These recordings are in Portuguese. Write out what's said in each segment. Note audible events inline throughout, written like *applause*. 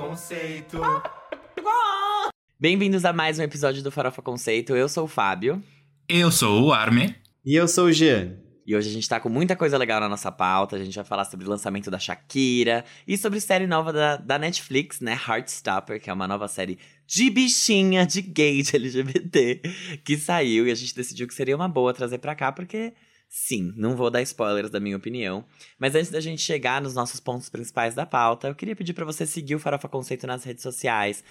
Conceito. *laughs* Bem-vindos a mais um episódio do Farofa Conceito. Eu sou o Fábio. Eu sou o Arme. E eu sou o Jean. E hoje a gente tá com muita coisa legal na nossa pauta. A gente vai falar sobre o lançamento da Shakira e sobre série nova da, da Netflix, né? Heartstopper, que é uma nova série de bichinha, de gay, de LGBT, que saiu e a gente decidiu que seria uma boa trazer pra cá, porque sim, não vou dar spoilers da minha opinião. Mas antes da gente chegar nos nossos pontos principais da pauta, eu queria pedir para você seguir o Farofa Conceito nas redes sociais,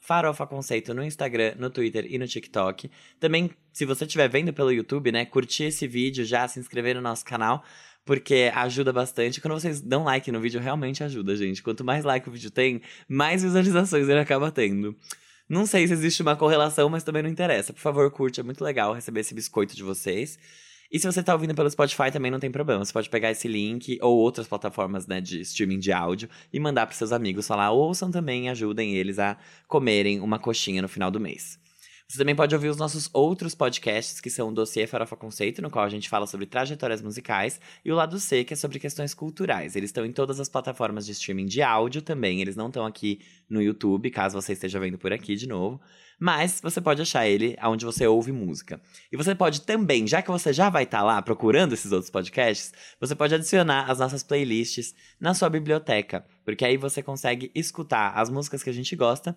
Farofa Conceito no Instagram, no Twitter e no TikTok. Também, se você estiver vendo pelo YouTube, né, curtir esse vídeo já, se inscrever no nosso canal, porque ajuda bastante. Quando vocês dão like no vídeo, realmente ajuda, gente. Quanto mais like o vídeo tem, mais visualizações ele acaba tendo. Não sei se existe uma correlação, mas também não interessa. Por favor, curte, é muito legal receber esse biscoito de vocês. E se você tá ouvindo pelo Spotify também não tem problema. Você pode pegar esse link ou outras plataformas né, de streaming de áudio e mandar para seus amigos falar, ouçam também ajudem eles a comerem uma coxinha no final do mês. Você também pode ouvir os nossos outros podcasts, que são o Dossiê Farofa Conceito, no qual a gente fala sobre trajetórias musicais, e o Lado C, que é sobre questões culturais. Eles estão em todas as plataformas de streaming de áudio também, eles não estão aqui no YouTube, caso você esteja vendo por aqui de novo. Mas você pode achar ele onde você ouve música. E você pode também, já que você já vai estar tá lá procurando esses outros podcasts, você pode adicionar as nossas playlists na sua biblioteca, porque aí você consegue escutar as músicas que a gente gosta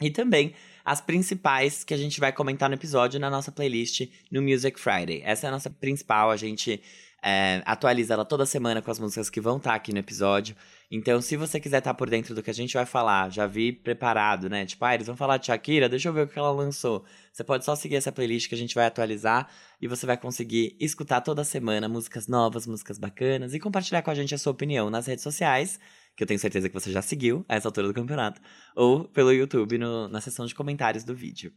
e também as principais que a gente vai comentar no episódio na nossa playlist no Music Friday. Essa é a nossa principal, a gente é, atualiza ela toda semana com as músicas que vão estar tá aqui no episódio. Então, se você quiser estar tá por dentro do que a gente vai falar, já vi preparado, né? Tipo, ah, eles vão falar de Shakira, deixa eu ver o que ela lançou. Você pode só seguir essa playlist que a gente vai atualizar e você vai conseguir escutar toda semana músicas novas, músicas bacanas e compartilhar com a gente a sua opinião nas redes sociais que eu tenho certeza que você já seguiu a essa altura do campeonato, ou pelo YouTube no, na seção de comentários do vídeo.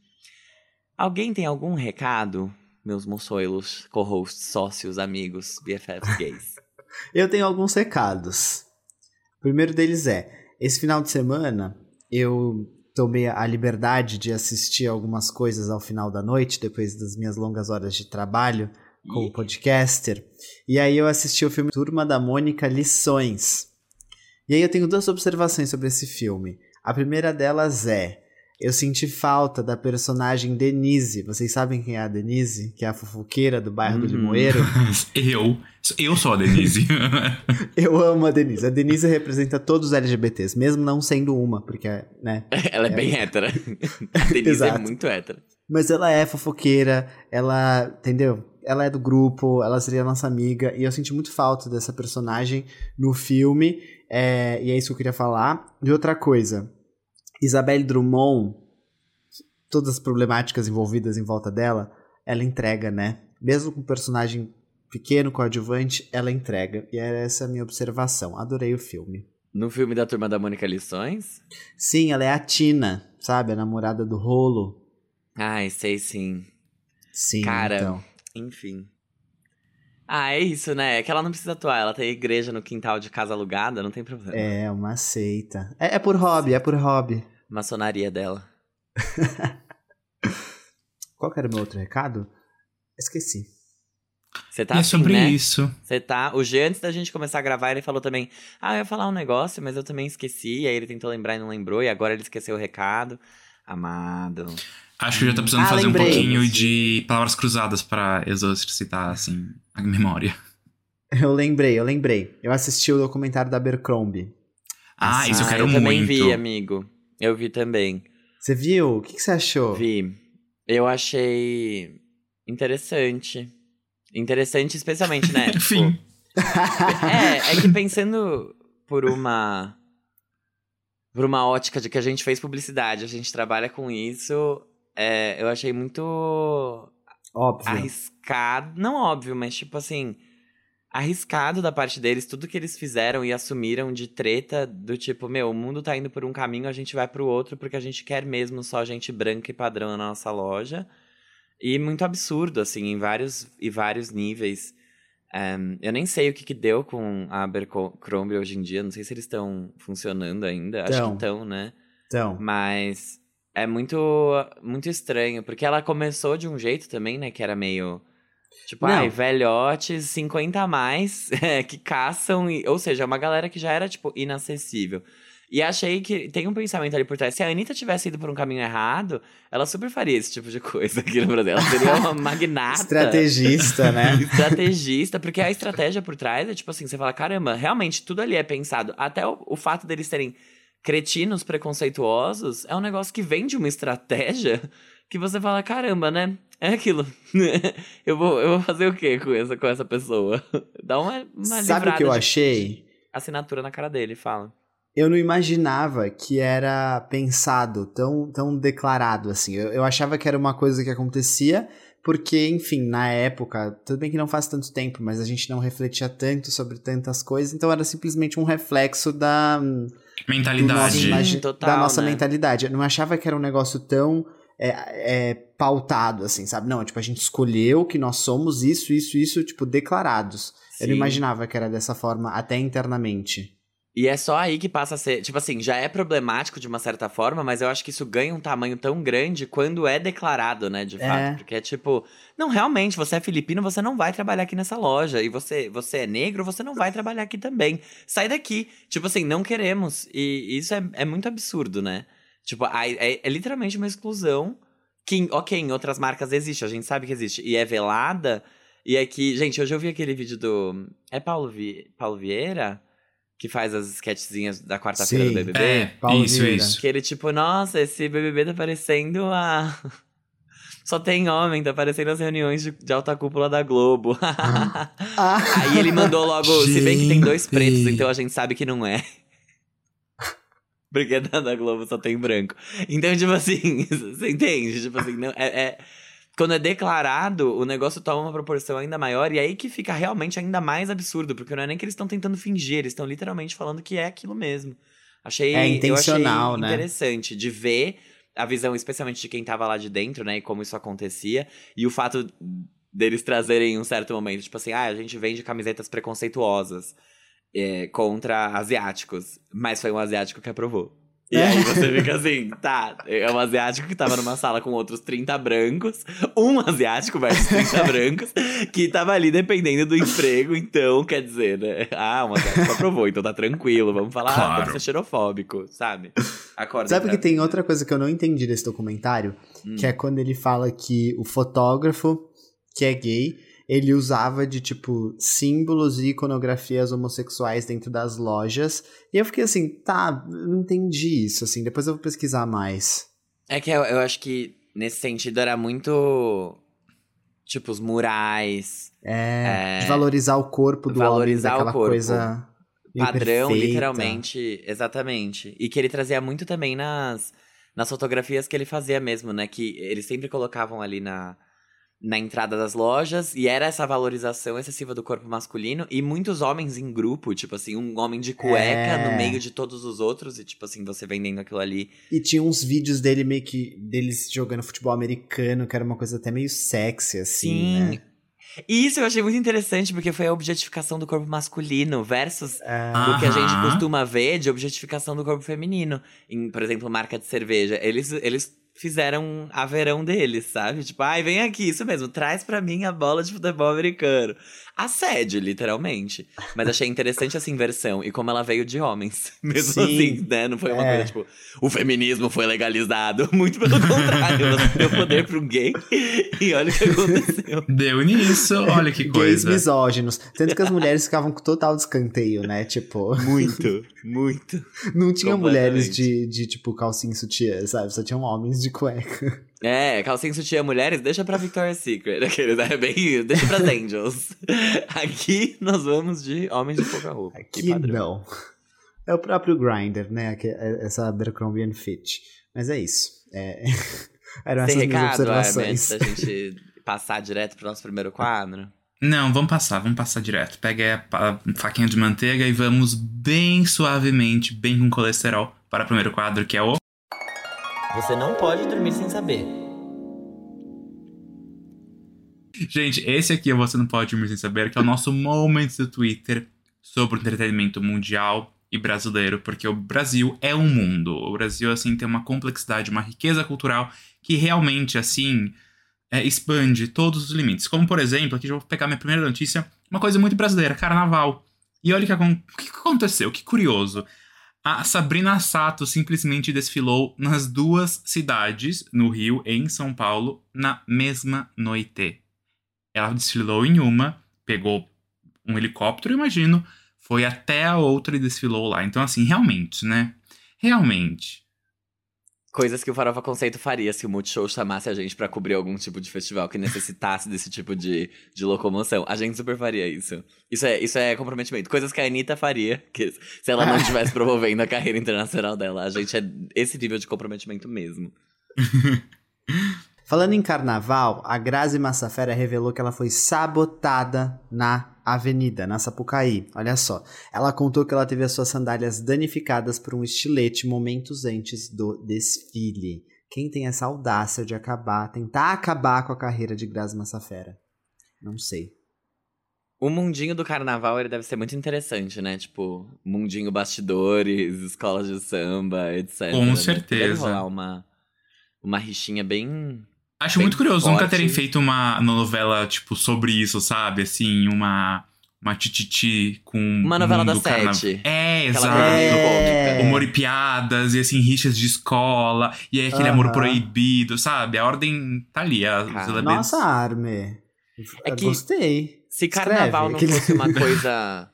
Alguém tem algum recado, meus moçoilos, co-hosts, sócios, amigos, BFFs gays? *laughs* eu tenho alguns recados. O primeiro deles é: esse final de semana eu tomei a liberdade de assistir algumas coisas ao final da noite, depois das minhas longas horas de trabalho como podcaster. E aí eu assisti o filme Turma da Mônica Lições. E aí eu tenho duas observações sobre esse filme. A primeira delas é: eu senti falta da personagem Denise. Vocês sabem quem é a Denise? Que é a fofoqueira do bairro do Uhum. Limoeiro? *laughs* eu. Eu sou a Denise. *laughs* eu amo a Denise. A Denise representa todos os LGBTs, mesmo não sendo uma, porque, né? *laughs* Ela é, bem hétera. A Denise é muito hétera. Mas ela é fofoqueira, ela, entendeu? Ela é do grupo, ela seria nossa amiga, e eu senti muito falta dessa personagem no filme, é, e é isso que eu queria falar. E outra coisa, Isabelle Drummond, todas as problemáticas envolvidas em volta dela, ela entrega, né? Mesmo com um personagem pequeno, coadjuvante, ela entrega. E era essa a minha observação. Adorei o filme. No filme da Turma da Mônica Lições? Sim, ela é a Tina, sabe? A namorada do rolo. Ai, sei sim. Sim, Cara, então. Enfim. Ah, é isso, né? É que ela não precisa atuar, ela tem igreja no quintal de casa alugada, não tem problema. É, uma seita. É, é por hobby, é por hobby. Maçonaria dela. *laughs* Qual que era o meu outro recado? Esqueci. Você tá e é assim, sobre né? isso. Você tá. O G, antes da gente começar a gravar, ele falou também: Ah, eu ia falar um negócio, mas eu também esqueci. Aí ele tentou lembrar e não lembrou, e agora ele esqueceu o recado. Amado. Acho que já tá precisando Ah, fazer lembrei. um pouquinho de palavras cruzadas pra exercitar, assim, a memória. *laughs* Eu lembrei, eu lembrei. Eu assisti o documentário da Abercrombie. Ah, isso eu Ah, quero eu muito. também vi, amigo. Eu vi também. Você viu? O que, que você achou? Vi. Eu achei interessante. Interessante, especialmente, né? *laughs* Enfim. Tipo, é, é que pensando por uma. Por uma ótica de que a gente fez publicidade, a gente trabalha com isso, é, eu achei muito Óbvio. arriscado. Não óbvio, mas tipo assim. Arriscado da parte deles, tudo que eles fizeram e assumiram de treta do tipo, meu, o mundo tá indo por um caminho, a gente vai pro outro porque a gente quer mesmo só gente branca e padrão na nossa loja. E muito absurdo, assim, em vários, e vários níveis. Ehm, eu nem sei o que, que deu com a Abercrombie hoje em dia, não sei se eles estão funcionando ainda. Acho que Tão. estão, né? Então, Mas é muito, muito estranho, porque ela começou de um jeito também, né? Que era meio. Tipo, Não. ai, velhotes, 50 a mais, é, *laughs* que caçam. E, ou seja, uma galera que já era, tipo, inacessível. E achei que tem um pensamento ali por trás. Se a Anitta tivesse ido por um caminho errado, ela super faria esse tipo de coisa aqui no Brasil. Ela seria uma *laughs* magnata. Estrategista, né? *laughs* Estrategista, porque a estratégia por trás é tipo assim: você fala, caramba, realmente tudo ali é pensado. Até o, o fato deles serem cretinos preconceituosos é um negócio que vem de uma estratégia que você fala, caramba, né? É aquilo. *laughs* eu, vou, eu vou fazer o quê com essa, com essa pessoa? *laughs* Dá uma, uma Sabe o que eu achei? Assinatura na cara dele, fala. Eu não imaginava que era pensado, tão, tão declarado assim. Eu, eu achava que era uma coisa que acontecia porque, enfim, na época, tudo bem que não faz tanto tempo, mas a gente não refletia tanto sobre tantas coisas, então era simplesmente um reflexo da mentalidade nosso, Total, da nossa né? mentalidade. Eu não achava que era um negócio tão é, é, pautado, assim, sabe? Não, tipo, a gente escolheu que nós somos isso, isso, isso, tipo, declarados. Sim. Eu não imaginava que era dessa forma, até internamente. E é só aí que passa a ser. Tipo assim, já é problemático de uma certa forma, mas eu acho que isso ganha um tamanho tão grande quando é declarado, né, de fato. É. Porque é tipo, não, realmente, você é filipino, você não vai trabalhar aqui nessa loja. E você, você é negro, você não vai trabalhar aqui também. Sai daqui. Tipo assim, não queremos. E isso é, é muito absurdo, né? Tipo, é, é literalmente uma exclusão que, ok, em outras marcas existe, a gente sabe que existe. E é velada. E é que, gente, hoje eu vi aquele vídeo do. É Paulo, Vi... Paulo Vieira? Que faz as sketchzinhas da quarta-feira do BBB. É, Paulo isso, Vieira. isso. Que ele, tipo, nossa, esse BBB tá parecendo a. *laughs* Só tem homem, tá parecendo as reuniões de, de alta cúpula da Globo. *laughs* ah. Aí ele mandou logo, gente. se bem que tem dois pretos, então a gente sabe que não é. *laughs* Porque da, da Globo só tem branco. Então, tipo assim, você entende? Tipo assim, não, é, é quando é declarado, o negócio toma uma proporção ainda maior, e aí que fica realmente ainda mais absurdo, porque não é nem que eles estão tentando fingir, eles estão literalmente falando que é aquilo mesmo. Achei, é intencional, eu achei né? interessante de ver a visão, especialmente de quem tava lá de dentro, né, e como isso acontecia, e o fato deles trazerem um certo momento, tipo assim, ah, a gente vende camisetas preconceituosas é, contra asiáticos, mas foi um asiático que aprovou. E aí você fica assim, tá, é um asiático que tava numa sala com outros 30 brancos, um asiático versus 30 *laughs* brancos, que tava ali dependendo do emprego, então, quer dizer, né? Ah, um asiático aprovou, então tá tranquilo, vamos falar, claro. ah, pode ser xerofóbico, sabe? Acorda. Sabe que tem outra coisa que eu não entendi desse documentário, hum. que é quando ele fala que o fotógrafo, que é gay, ele usava de, tipo, símbolos e iconografias homossexuais dentro das lojas. E eu fiquei assim, tá, não entendi isso, assim, depois eu vou pesquisar mais. É que eu, eu acho que, nesse sentido, era muito. Tipo, os murais. É, é de valorizar o corpo do valorizar homem, o corpo. coisa. Padrão, perfeita. literalmente. Exatamente. E que ele trazia muito também nas, nas fotografias que ele fazia mesmo, né? Que eles sempre colocavam ali na na entrada das lojas e era essa valorização excessiva do corpo masculino e muitos homens em grupo, tipo assim, um homem de cueca é. no meio de todos os outros e tipo assim, você vendendo aquilo ali. E tinha uns vídeos dele meio que deles jogando futebol americano, que era uma coisa até meio sexy assim, Sim. né? E isso eu achei muito interessante, porque foi a objetificação do corpo masculino versus o que a gente costuma ver de objetificação do corpo feminino. Em, por exemplo, marca de cerveja. Eles, eles fizeram a verão deles, sabe? Tipo, ai, vem aqui, isso mesmo, traz para mim a bola de futebol americano. Assédio, literalmente. Mas achei interessante essa inversão e como ela veio de homens. *laughs* Mesmo Sim. assim, né? Não foi uma é. coisa tipo, o feminismo foi legalizado. *laughs* Muito pelo contrário, você deu poder pro gay e olha o que aconteceu. *laughs* Deu nisso, olha que coisa. Gays misóginos. Tanto que as mulheres ficavam com total descanteio, né? Tipo. Muito, muito. Não tinha mulheres de, de, tipo, calcinha sutiã, sabe? Só tinham homens de cueca. *laughs* É, calcinha sutiã mulheres, deixa pra Victoria's Secret. Aqueles, é bem. Deixa pras *laughs* Angels. Aqui nós vamos de homens de pouca roupa. Aqui não. É o próprio Grinder, né? É, essa Abercrombie Fit. Mas é isso. É... *laughs* Eram Tem essas recado, observações. É, da gente passar direto pro nosso primeiro quadro? Não, vamos passar, vamos passar direto. Pega a faquinha de manteiga e vamos bem suavemente, bem com colesterol, para o primeiro quadro, que é o. Você não pode dormir sem saber. Gente, esse aqui Você Não Pode Dormir Sem Saber, que é o nosso momento do Twitter sobre o entretenimento mundial e brasileiro, porque o Brasil é um mundo. O Brasil, assim, tem uma complexidade, uma riqueza cultural que realmente, assim, é, expande todos os limites. Como, por exemplo, aqui eu vou pegar minha primeira notícia, uma coisa muito brasileira, carnaval. E olha o que, que aconteceu, que curioso. A Sabrina Sato simplesmente desfilou nas duas cidades, no Rio e em São Paulo, na mesma noite. Ela desfilou em uma, pegou um helicóptero, imagino, foi até a outra e desfilou lá. Então, assim, realmente, né? Realmente. Coisas que o Farofa Conceito faria se o Multishow chamasse a gente para cobrir algum tipo de festival que necessitasse desse tipo de, de locomoção. A gente super faria isso. Isso é, isso é comprometimento. Coisas que a Anitta faria, que se ela não *laughs* estivesse promovendo a carreira internacional dela. A gente é esse nível de comprometimento mesmo. *laughs* Falando em carnaval, a Grazi Massafera revelou que ela foi sabotada na avenida, na Sapucaí. Olha só. Ela contou que ela teve as suas sandálias danificadas por um estilete momentos antes do desfile. Quem tem essa audácia de acabar, tentar acabar com a carreira de Grazi Massafera? Não sei. O mundinho do carnaval ele deve ser muito interessante, né? Tipo, mundinho bastidores, escolas de samba, etc. Com certeza. Deve rolar uma, uma rixinha bem Acho muito curioso nunca forte. terem feito uma novela, tipo, sobre isso, sabe? Assim, uma. Uma tititi com. Uma novela mundo das carna- sete. É, Aquela exato. É. Humor e piadas, e assim, rixas de escola, e aí aquele amor Aham. proibido, sabe? A ordem tá ali, a-. Nossa, Arme. É Eu que- Gostei. Se Escreve. carnaval não Aquele- fosse uma *laughs* coisa.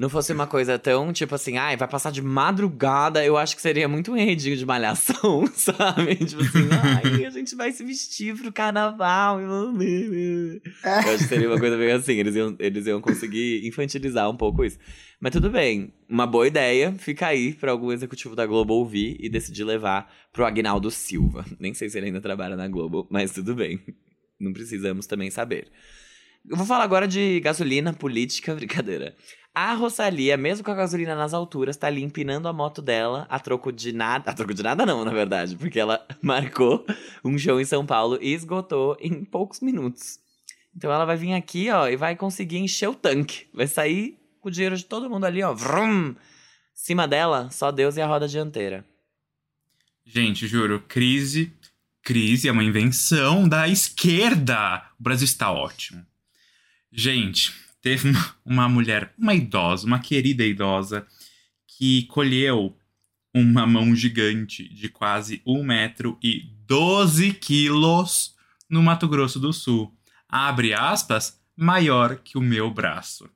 Não fosse uma coisa tão, tipo assim, ai, vai passar de madrugada, eu acho que seria muito um enredinho de malhação, *laughs* sabe? Tipo assim, ai, a gente vai se vestir pro carnaval. Eu acho que seria uma coisa bem assim, eles iam, eles iam conseguir infantilizar um pouco isso. Mas tudo bem, uma boa ideia, fica aí pra algum executivo da Globo ouvir e decidir levar pro Agnaldo Silva. Nem sei se ele ainda trabalha na Globo, mas tudo bem. Não precisamos também saber. Eu vou falar agora de gasolina, política, *laughs* brincadeira. A Rosalia, mesmo com a gasolina nas alturas, tá ali empinando a moto dela a troco de nada. A troco de nada não, na verdade, porque ela *laughs* marcou um show em São Paulo e esgotou em poucos minutos. Então ela vai vir aqui, ó, e vai conseguir encher o tanque. Vai sair com o dinheiro de todo mundo ali, ó. Vrum! Cima dela, só Deus e a roda dianteira. Gente, juro, crise. Crise é uma invenção da esquerda. O Brasil está ótimo. Gente, teve uma, mulher, uma idosa, uma querida idosa, que colheu uma mão gigante de quase um metro e 12 quilos no Mato Grosso do Sul. Abre aspas, maior que o meu braço.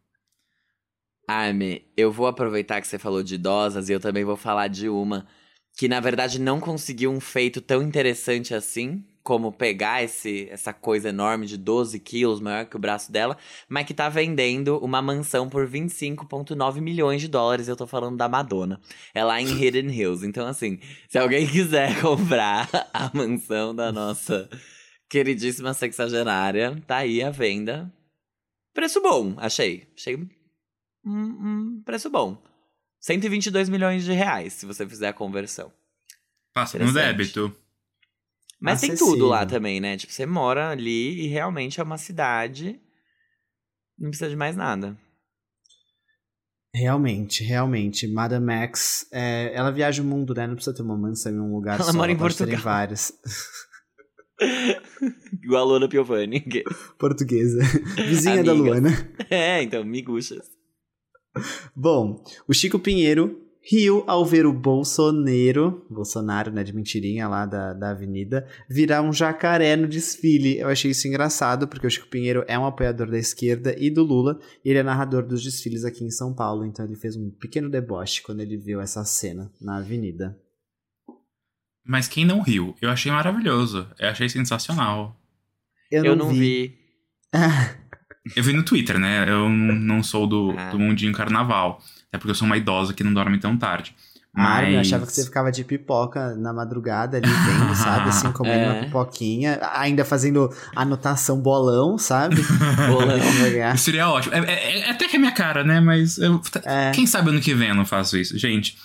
Arme, eu vou aproveitar que você falou de idosas e eu também vou falar de uma que, na verdade, não conseguiu um feito tão interessante assim, como pegar esse, essa coisa enorme de 12 quilos, maior que o braço dela, mas que tá vendendo uma mansão por 25,9 milhões de dólares. Eu tô falando da Madonna. É lá em *laughs* Hidden Hills. Então, assim, se alguém quiser *laughs* comprar a mansão da nossa queridíssima sexagenária, tá aí a venda. Preço bom, achei. Achei um, um preço bom. 122 milhões de reais, se você fizer a conversão. Passa no débito. Mas tem Acessível. tudo lá também, né? Tipo, você mora ali e realmente é uma cidade. Não precisa de mais nada. Realmente, realmente. Madame X, é, ela viaja o mundo, né? Não precisa ter uma mansão em um lugar *laughs* Ela só. mora em pode ter Portugal. várias. *laughs* Igual a Luana Piovani. que- *laughs* Portuguesa. Vizinha da Amigas. Luana. É, então, miguxas. Bom, o Chico Pinheiro riu ao ver o Bolsonaro, Bolsonaro, né, de mentirinha lá da, da avenida, virar um jacaré no desfile. Eu achei isso engraçado, porque o Chico Pinheiro é um apoiador da esquerda e do Lula, e ele é narrador dos desfiles aqui em São Paulo, então ele fez um pequeno deboche quando ele viu essa cena na avenida. Mas quem não riu? Eu achei maravilhoso. Eu achei sensacional. Eu, não vi. Eu vi no Twitter, né? Eu não sou do, Ah. do mundinho carnaval. É porque eu sou uma idosa que não dorme tão tarde. Mara, eu Mas- achava que você ficava de pipoca na madrugada ali vendo, sabe? Assim, *laughs* comendo É. uma pipoquinha, ainda fazendo anotação bolão, sabe? *laughs* Bolão. Seria ótimo. É, é- é até que é minha cara, né? Mas eu- É. quem sabe ano que vem eu não faço isso, gente.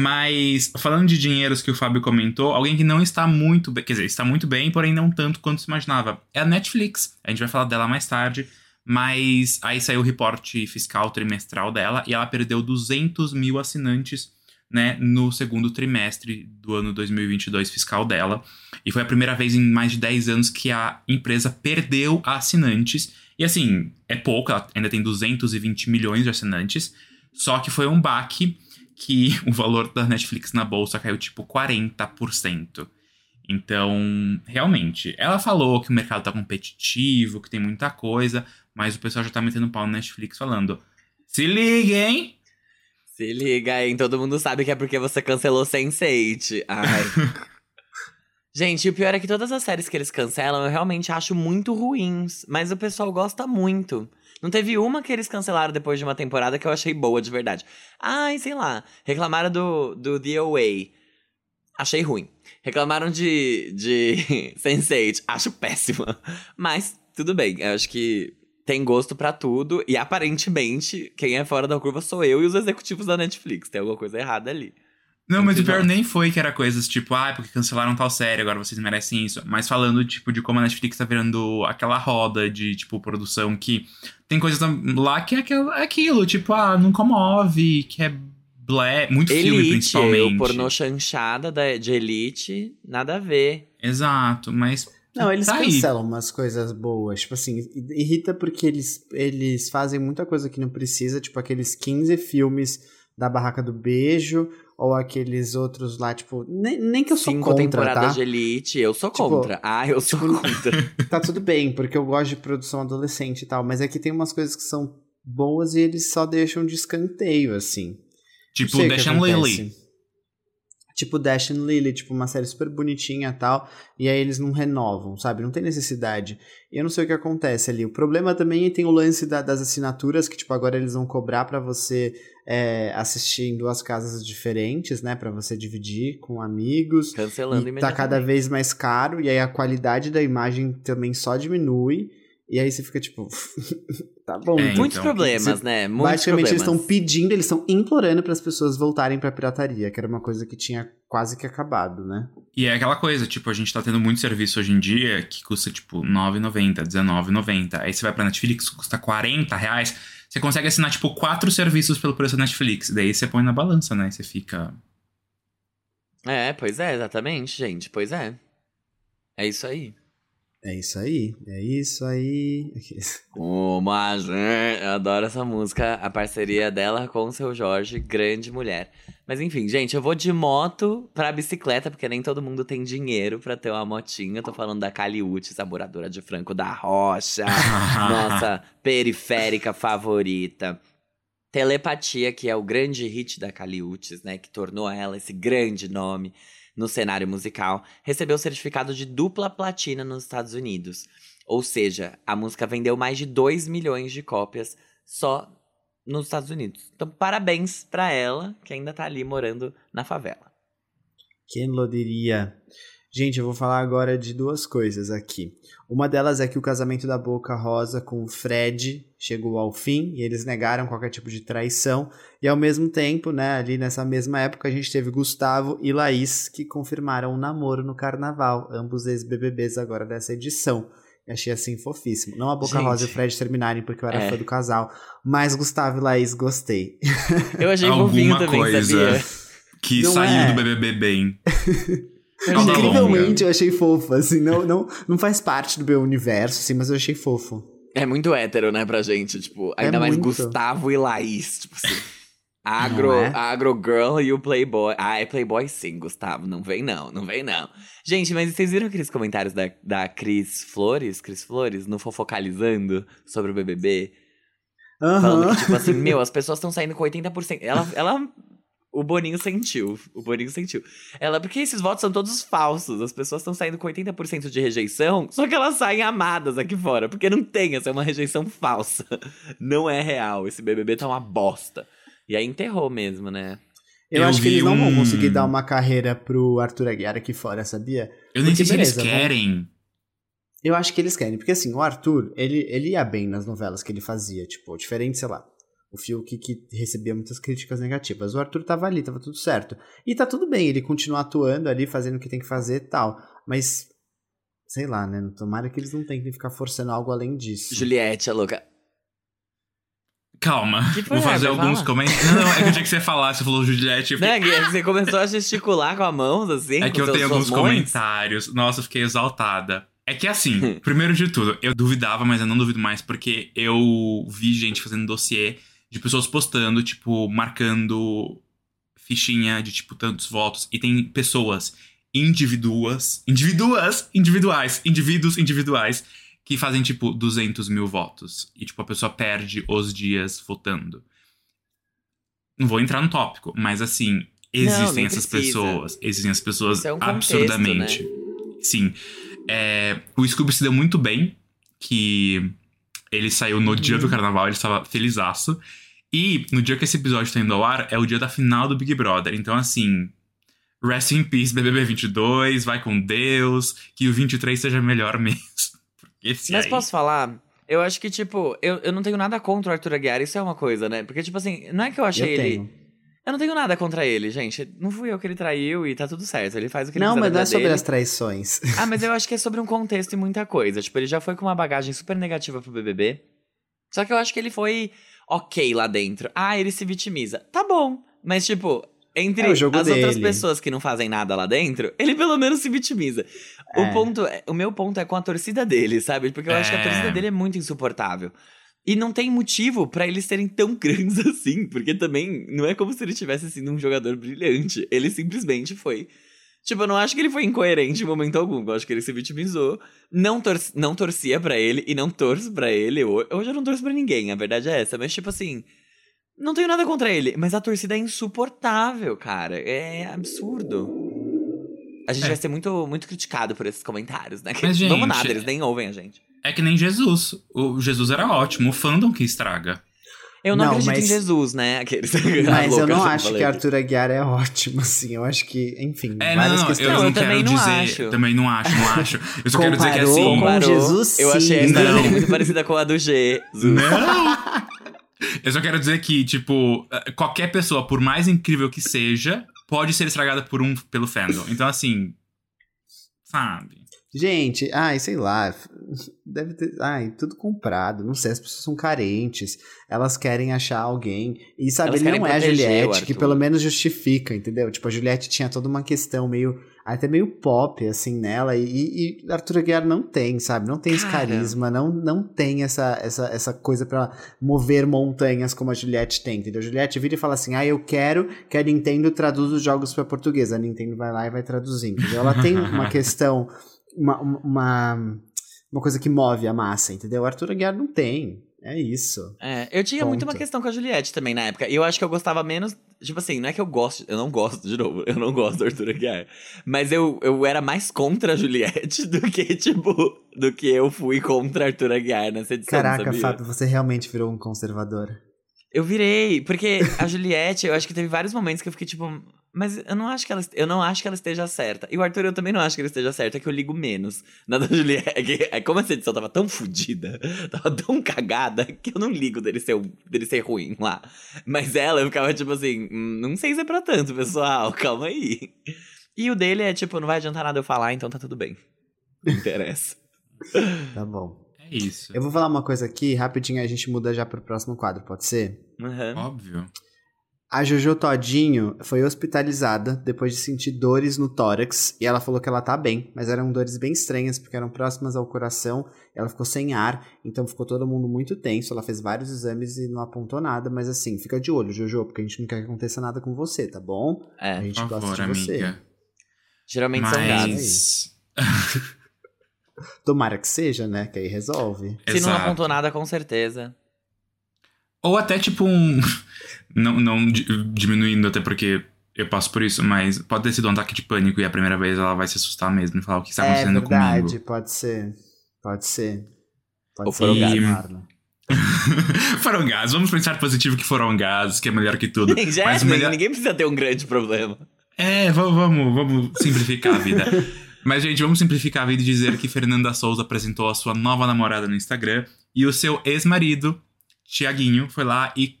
Mas falando de dinheiros que o Fábio comentou, alguém que não está muito bem, quer dizer, está muito bem, porém não tanto quanto se imaginava, é a Netflix. A gente vai falar dela mais tarde. Mas aí saiu o reporte fiscal trimestral dela e ela perdeu 200 mil assinantes né, no segundo trimestre do ano 2022 fiscal dela. E foi a primeira vez em mais de 10 anos que a empresa perdeu assinantes. E assim, é pouco, ela ainda tem 220 milhões de assinantes. Só que foi um baque que o valor da Netflix na bolsa caiu tipo 40%. Então, realmente, ela falou que o mercado tá competitivo, que tem muita coisa, mas o pessoal já tá metendo pau no Netflix falando: se liga, hein? Se liga, hein? Todo mundo sabe que é porque você cancelou Sense8. Ai. *laughs* Gente, o pior é que todas as séries que eles cancelam eu realmente acho muito ruins, mas o pessoal gosta muito. Não teve uma que eles cancelaram depois de uma temporada que eu achei boa de verdade. Ai, sei lá. Reclamaram do, do The Away. Achei ruim. Reclamaram de, de *laughs* Sense8. Acho péssima. Mas, tudo bem. Eu acho que tem gosto para tudo. E aparentemente, quem é fora da curva sou eu e os executivos da Netflix. Tem alguma coisa errada ali. Não, mas o pior nem foi que era coisas tipo, ah, porque cancelaram tal série, agora vocês merecem isso. Mas falando, tipo, de como a Netflix tá virando aquela roda de, tipo, produção que tem coisas lá que é aquilo, é aquilo tipo, ah, não comove, que é blé, muito Elite, filme principalmente. o pornô chanchada da, de Elite, nada a ver. Exato, mas Não, eles tá aí. cancelam umas coisas boas. Tipo assim, irrita porque eles, eles fazem muita coisa que não precisa, tipo aqueles 15 filmes da Barraca do Beijo, ou aqueles outros lá, tipo, nem, nem que eu sou Cinco contra, temporadas tá? de Elite, eu sou Tipo, contra. Ah, eu sou *laughs* contra. Tá tudo bem, porque eu gosto de produção adolescente e tal, mas é que tem umas coisas que são boas e eles só deixam de escanteio, assim. Tipo Dash and. Lily. Tipo Dash and Lily, tipo uma série super bonitinha e tal, e aí eles não renovam, sabe? Não tem necessidade. E eu não sei o que acontece ali. O problema também é tem o lance da- das assinaturas, que tipo agora eles vão cobrar pra você é, assistir em duas casas diferentes, né? Pra você dividir com amigos. Cancelando E tá cada vez mais caro, e aí a qualidade da imagem também só diminui. E aí você fica tipo, *laughs* tá bom. É, então. Muitos Então, problemas, você- né? Muitos Basicamente, eles problemas. estão pedindo, eles estão implorando para as pessoas voltarem pra pirataria, que era uma coisa que tinha quase que acabado, né? E é aquela coisa, tipo, a gente tá tendo muito serviço hoje em dia que custa, tipo, R$ 9,90, R$19,90. Aí você vai pra Netflix, custa 40 reais. Você consegue assinar, tipo, quatro serviços pelo preço da Netflix. Daí você põe na balança, né? E você fica. É, pois é, exatamente, gente. Pois é. É isso aí. É isso aí, é isso aí. *laughs* Uma gente. Eu adoro essa música, a parceria dela com o seu Jorge, grande mulher. Mas enfim, gente, eu vou de moto pra bicicleta, porque nem todo mundo tem dinheiro pra ter uma motinha. Eu tô falando da Caliute, saboradora de Franco da Rocha, *laughs* nossa periférica favorita. Telepatia, que é o grande hit da Caliutes, né? Que tornou ela esse grande nome no cenário musical, recebeu o certificado de dupla platina nos Estados Unidos. Ou seja, a música vendeu mais de 2 milhões de cópias só nos Estados Unidos. Então, parabéns pra ela, que ainda tá ali morando na favela. Quem lo diria? Gente, eu vou falar agora de duas coisas aqui. Uma delas é que o casamento da Boca Rosa com o Fred chegou ao fim e eles negaram qualquer tipo de traição. E ao mesmo tempo, né, ali nessa mesma época, a gente teve Gustavo e Laís que confirmaram um namoro no carnaval, ambos ex-BBBs agora dessa edição. Eu achei assim fofíssimo. Não a Boca Gente. Rosa e o Fred terminarem porque eu era É. fã do casal, mas Gustavo e Laís gostei. Eu achei fofinho Alguma também, coisa sabia? que Não saiu é. do BBB bem. *laughs* Calda longa. Incrivelmente eu achei fofo, assim, não, não, não faz parte do meu universo, assim, mas eu achei fofo. É muito hétero, né, pra gente, tipo, ainda É mais muito. Gustavo e Laís, tipo assim. *laughs* Agro, é? agro girl e o playboy. Ah, é playboy sim, Gustavo, não vem não, não vem não. Gente, mas vocês viram aqueles comentários da, da Cris Flores, Cris Flores, no Fofocalizando sobre o BBB? Falando Aham. que, tipo assim, meu, as pessoas estão saindo com 80%. Ela, ela. O Boninho sentiu. O Boninho sentiu. Ela, porque esses votos são todos falsos. As pessoas estão saindo com 80% de rejeição, só que elas saem amadas aqui fora. Porque não tem, essa é uma rejeição falsa. *laughs* Não é real. Esse BBB tá uma bosta. E aí enterrou mesmo, né? Eu, Eu acho que eles não vão um- conseguir dar uma carreira pro Arthur Aguiar aqui fora, sabia? Eu nem Porque sei se eles beleza, vamos- querem. Eu acho que eles querem, porque assim, o Arthur, ele, ele ia bem nas novelas que ele fazia, tipo, diferente, sei lá, o Fiuk que recebia muitas críticas negativas. O Arthur tava ali, tava tudo certo. E tá tudo bem, ele continua atuando ali, fazendo o que tem que fazer e tal. Mas, sei lá, né? Tomara que eles não tentem ficar forçando algo além disso. Juliette, a louca. Calma, vou fazer alguns comentários. Não, não, é que eu *laughs* tinha que você falar, você falou Juliette. Eu fiquei... Né, Gui? Você começou a gesticular com a mão, assim? É que eu tenho alguns mãos? comentários. Nossa, eu fiquei exaltada. É que assim, *laughs* primeiro de tudo, eu duvidava, mas eu não duvido mais, porque eu vi gente fazendo dossiê de pessoas postando, tipo, marcando fichinha de tipo tantos votos e tem pessoas individuas, individuas, individuais, indivíduos individuais que fazem tipo 200 mil votos e tipo a pessoa perde os dias votando. Não vou entrar no tópico, mas assim existem nem essas precisa. pessoas, existem as pessoas é um contexto, absurdamente. Sim, é, o Scooby se deu muito bem que ele saiu no dia Uhum. do carnaval, ele estava felizaço. E no dia que esse episódio tá indo ao ar, é o dia da final do Big Brother. Então, assim, rest in peace, BBB 22, vai com Deus, que o 23 seja melhor *laughs* mesmo. Mas aí... posso falar? Eu acho que, tipo, eu, eu não tenho nada contra o Arthur Aguiar, isso é uma coisa, né? Porque, tipo assim, não é que eu achei eu ele. Eu não tenho nada contra ele, gente. Não fui eu que ele traiu e tá tudo certo. Ele faz o que ele Não, mas não é sobre dele. as traições. Ah, mas eu *laughs* acho que é sobre um contexto e muita coisa. Tipo, ele já foi com uma bagagem super negativa pro BBB. Só que eu acho que ele foi ok lá dentro. Ah, ele se vitimiza. Tá bom. Mas, tipo, entre É o as outras dele. pessoas que não fazem nada lá dentro, ele pelo menos se vitimiza. O, É. ponto, é- o meu ponto é com a torcida dele, sabe? Porque eu acho que a É. torcida dele é muito insuportável. E não tem motivo pra eles serem tão *laughs* grandes assim, porque também não é como se ele tivesse sido um jogador brilhante. Ele simplesmente foi. Tipo, eu não acho que ele foi incoerente em momento algum. Eu acho que ele se vitimizou, não, tor não torcia pra ele e não torço pra ele. Ho- Hoje eu não torço pra ninguém, a verdade é essa. Mas, tipo assim, não tenho nada contra ele. Mas a torcida é insuportável, cara. É absurdo. A gente É. vai ser muito, muito criticado por esses comentários, né? Mas, gente, Vamos nada, eles nem ouvem a gente. É que nem Jesus. O Jesus era ótimo, o fandom que estraga. Eu não, Não, acredito mas- em Jesus, né? Aqueles *laughs* Mas eu não acho falei que. Arthur Aguiar é ótimo, assim. Eu acho que, enfim, É, não, várias não, questões. eu Não, não, eu quero também não dizer. acho. Também não acho, não acho. Eu só quero dizer que Comparou assim. com Comparou, Jesus, eu achei a sim. Não. *laughs* muito parecida com a do G. Não! Eu só quero dizer que, tipo, qualquer pessoa, por mais incrível que seja, pode ser estragada por um, pelo fandom. Então, assim. Sabe? Gente, ai, sei lá. Deve ter. Ai, tudo comprado. Não sei, as pessoas são carentes. Elas querem achar alguém. E sabe, ele não é a Juliette, que pelo menos justifica, entendeu? Tipo, a Juliette tinha toda uma questão meio. Até meio pop, assim, nela. E, e Arthur Aguiar não tem, sabe? Não tem esse Cara. carisma, não, não tem essa, essa, essa coisa pra mover montanhas como a Juliette tem, entendeu? A Juliette vira e fala assim: ah, eu quero que a Nintendo traduza os jogos pra português. A Nintendo vai lá e vai traduzir, entendeu? Ela tem *laughs* uma questão uma, uma, uma coisa que move a massa, entendeu? O Arthur Aguiar não tem. É isso. É, eu tinha muito uma Ponto. questão com a Juliette também na época. E eu acho que eu gostava menos. Tipo assim, não é que eu gosto. Eu não gosto, de novo. Eu não gosto do Arthur Aguiar. Mas eu, eu era mais contra a Juliette *laughs* do que, tipo. Do que eu fui contra Arthur Aguiar nessa edição. Caraca, sabia? Fábio, você realmente virou um conservador. Eu virei, porque a *laughs* Juliette, eu acho que teve vários momentos que eu fiquei tipo, mas eu não acho que ela, eu não acho que ela esteja certa. E o Arthur eu também não acho que ele esteja certo, é que eu ligo menos na da *laughs* Juliette. É que- é como essa edição tava tão fodida, *laughs* tava tão cagada, que eu não ligo dele ser, dele ser ruim lá. Mas ela, eu ficava tipo assim, "Hum, não sei se é pra tanto, pessoal, *laughs* calma aí. E o dele é tipo, não vai adiantar nada eu falar, então tá tudo bem. Não interessa. Tá bom. É isso. Eu vou falar uma coisa aqui, rapidinho, a gente muda já pro próximo quadro, pode ser? Uhum. Óbvio. A Jojo Todinho foi hospitalizada depois de sentir dores no tórax e ela falou que ela tá bem, mas eram dores bem estranhas porque eram próximas ao coração. Ela ficou sem ar, então ficou todo mundo muito tenso. Ela fez vários exames e não apontou nada, mas assim, fica de olho, Jojo, porque a gente não quer que aconteça nada com você, tá bom? A É, gente Por gosta favor, de você. amiga. geralmente são gatos. Mas. Tomara que seja, né? Que aí resolve. Se não Exato. apontou nada, com certeza. Ou até tipo um. *laughs* Não, não di- diminuindo, até porque eu passo por isso, mas pode ter sido um ataque de pânico e a primeira vez ela vai se assustar mesmo e falar o que está é acontecendo verdade, comigo. pode ser. Pode ser. Pode Ou ser. foram isso, gases. Marlon. *laughs* foram gases, vamos pensar positivo que foram gases, que é melhor que tudo. *laughs* Já Mas é, melhor- ninguém precisa ter um grande problema. É, vamos, vamos, vamos simplificar a vida. Mas, gente, vamos simplificar a vida e dizer que Fernanda Souza apresentou a sua nova namorada no Instagram e o seu ex-marido, Tiaguinho, foi lá e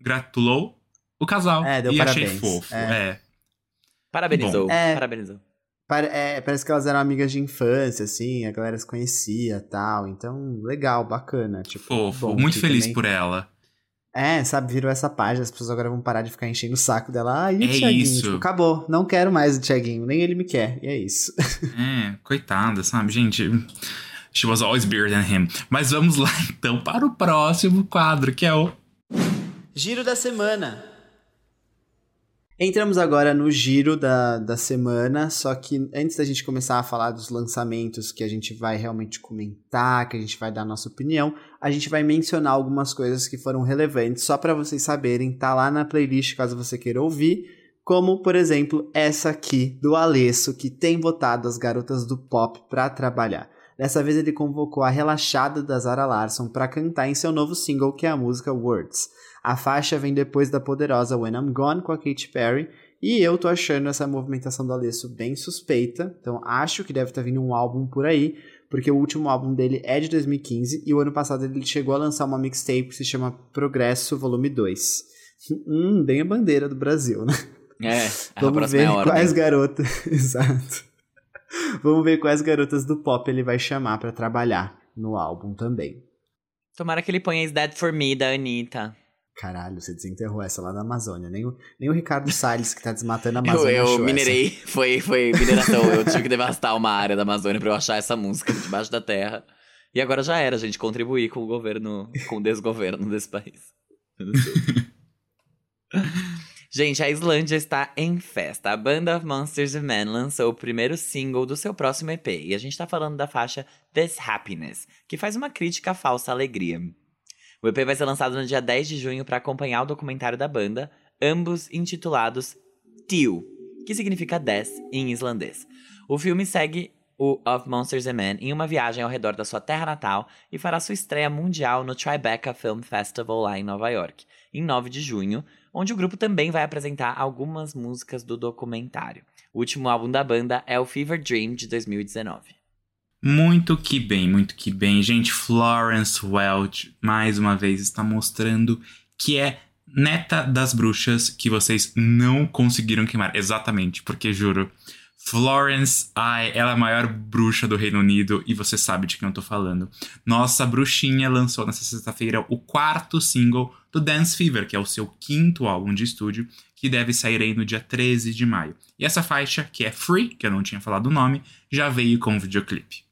congratulou o casal. É, deu e achei parabéns. fofo. É. É. Parabenizou. É. Parabenizou. É, parece que elas eram amigas de infância, assim, a galera se conhecia e tal. Então, legal, bacana. Tipo, Fofo. bom, Muito feliz também- por ela. É, sabe, virou essa página, as pessoas agora vão parar de ficar enchendo o saco dela. Ah, e o É Thiaguinho? isso. Tipo, acabou, não quero mais o Thiaguinho, nem ele me quer. E é isso. É, coitada, sabe, gente? She was always bigger than him. Mas vamos lá, *laughs* então, para o próximo quadro, que é o. Giro da semana. Entramos agora no giro da, da semana, só que antes da gente começar a falar dos lançamentos que a gente vai realmente comentar, que a gente vai dar a nossa opinião, a gente vai mencionar algumas coisas que foram relevantes, só para vocês saberem, tá lá na playlist caso você queira ouvir, como, por exemplo, essa aqui do Alesso, que tem botado as garotas do pop para trabalhar. Dessa vez ele convocou a relaxada da Zara Larson para cantar em seu novo single, que é a música Words. A faixa vem depois da poderosa When I'm Gone com a Katy Perry. E eu tô achando essa movimentação do Alesso bem suspeita. Então acho que deve estar tá vindo um álbum por aí. Porque o último álbum dele é de 2015 e o ano passado ele chegou a lançar uma mixtape que se chama Progresso Volume 2. *laughs* Hum, bem a bandeira do Brasil, né? É, *laughs* Vamos ver é quais garotas. *laughs* Exato. *laughs* Vamos ver quais garotas do pop ele vai chamar para trabalhar no álbum também. Tomara que ele ponha Is That For Me da Anitta. Caralho, você desenterrou essa lá na Amazônia. Nem o, nem o Ricardo Salles, que tá desmatando a *laughs* Amazônia. Eu, eu minerei, foi, foi mineração. eu tive que devastar uma área da Amazônia pra eu achar essa música debaixo da terra. E agora já era, a gente, contribuir com o governo, com o desgoverno desse país. *laughs* gente, a Islândia está em festa. A Band of Monsters of Men lançou o primeiro single do seu próximo EP. E a gente tá falando da faixa This Happiness, que faz uma crítica à falsa alegria. O EP vai ser lançado no dia 10 de junho para acompanhar o documentário da banda, ambos intitulados Til, que significa 10 em islandês. O filme segue o Of Monsters and Men em uma viagem ao redor da sua terra natal e fará sua estreia mundial no Tribeca Film Festival lá em Nova York, em 9 de junho, onde o grupo também vai apresentar algumas músicas do documentário. O último álbum da banda é o Fever Dream de 2019. Muito que bem, muito que bem. Gente, Florence Welch, mais uma vez, está mostrando que é neta das bruxas que vocês não conseguiram queimar. Exatamente, porque juro. Florence, ai, ela é a maior bruxa do Reino Unido e você sabe de quem eu tô falando. Nossa bruxinha lançou nessa sexta-feira o quarto single do Dance Fever, que é o seu quinto álbum de estúdio, que deve sair aí no dia 13 de maio. E essa faixa, que é Free, que eu não tinha falado o nome, já veio com o videoclipe.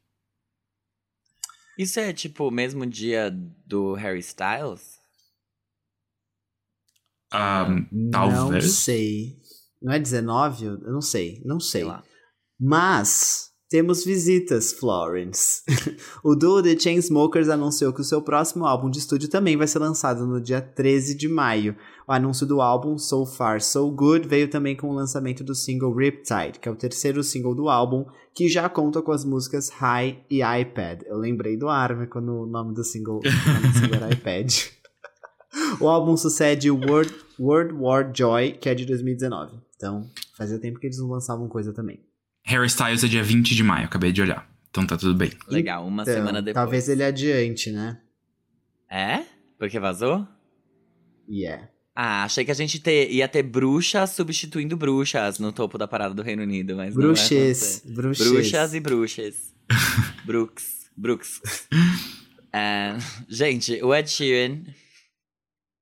Isso é tipo o mesmo dia do Harry Styles? Um, talvez. Não sei. Não é 19? Eu não sei, não sei. sei Mas temos visitas, Florence. *laughs* o duo The Chainsmokers anunciou que o seu próximo álbum de estúdio também vai ser lançado no dia 13 de maio. O anúncio do álbum So Far So Good veio também com o lançamento do single Riptide, que é o terceiro single do álbum, que já conta com as músicas High e iPad. Eu lembrei do Armin quando o nome do single, nome do single era iPad. *laughs* o álbum sucede World, World War Joy, que é de 2019. Então, fazia tempo que eles não lançavam coisa também. Harry Styles é dia 20 de maio, acabei de olhar. Então tá tudo bem. Legal, uma então, semana depois. Talvez ele adiante, né? É? Porque vazou? Yeah. Ah, achei que a gente ter, ia ter bruxas substituindo bruxas no topo da parada do Reino Unido, mas bruxas, não é bruxas. Bruxas e bruxas. Brooks. Brooks. *laughs* É, gente, o Ed Sheeran...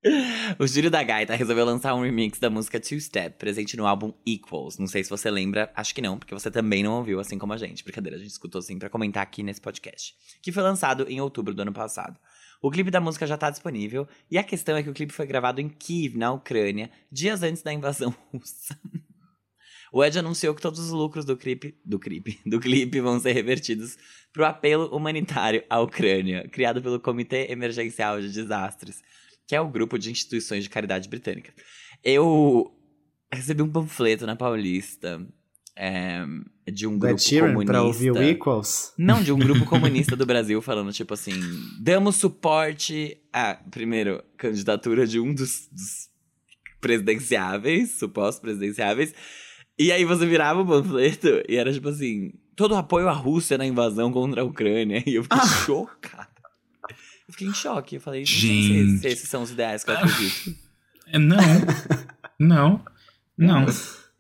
*laughs* O Júlio da Gaita resolveu lançar um remix da música Two Step, presente no álbum Equals. Não sei se você lembra, acho que não, porque você também não ouviu, assim como a gente. Brincadeira, a gente escutou sim pra comentar aqui nesse podcast. Que foi lançado em outubro do ano passado. O clipe da música já está disponível e a questão é que o clipe foi gravado em Kiev, na Ucrânia, dias antes da invasão *laughs* russa. O Ed anunciou que todos os lucros do clipe, do clipe, *laughs* do clipe vão ser revertidos para o apelo humanitário à Ucrânia, criado pelo Comitê Emergencial de Desastres, que é o grupo de instituições de caridade britânica. Eu recebi um panfleto na Paulista é, de um grupo Sheeran, comunista. Pra ouvir o Equals? Não, de um grupo *laughs* comunista do Brasil falando, tipo assim, damos suporte à, primeiro, candidatura de um dos, dos presidenciáveis, supostos presidenciáveis. E aí você virava o panfleto e era tipo assim, todo apoio à Rússia na invasão contra a Ucrânia. *laughs* E eu fiquei ah. chocado. Eu fiquei em choque. Eu falei, Gente. não sei se esses são os ideais que eu acredito. *laughs* Não. não. Não.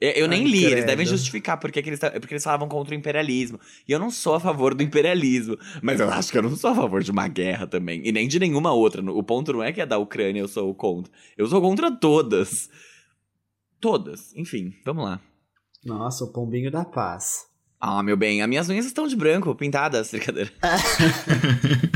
Eu, nem Ai, li, credo. eles devem justificar porque, eles, porque eles falavam contra o imperialismo. E eu não sou a favor do imperialismo. Mas eu acho que eu não sou a favor de uma guerra também. E nem de nenhuma outra. O ponto não é que é da Ucrânia eu sou contra. Eu sou contra todas. Todas. Enfim, vamos lá. Nossa, o pombinho da paz. Ah, meu bem, as minhas unhas estão de branco, pintadas, brincadeira. *laughs*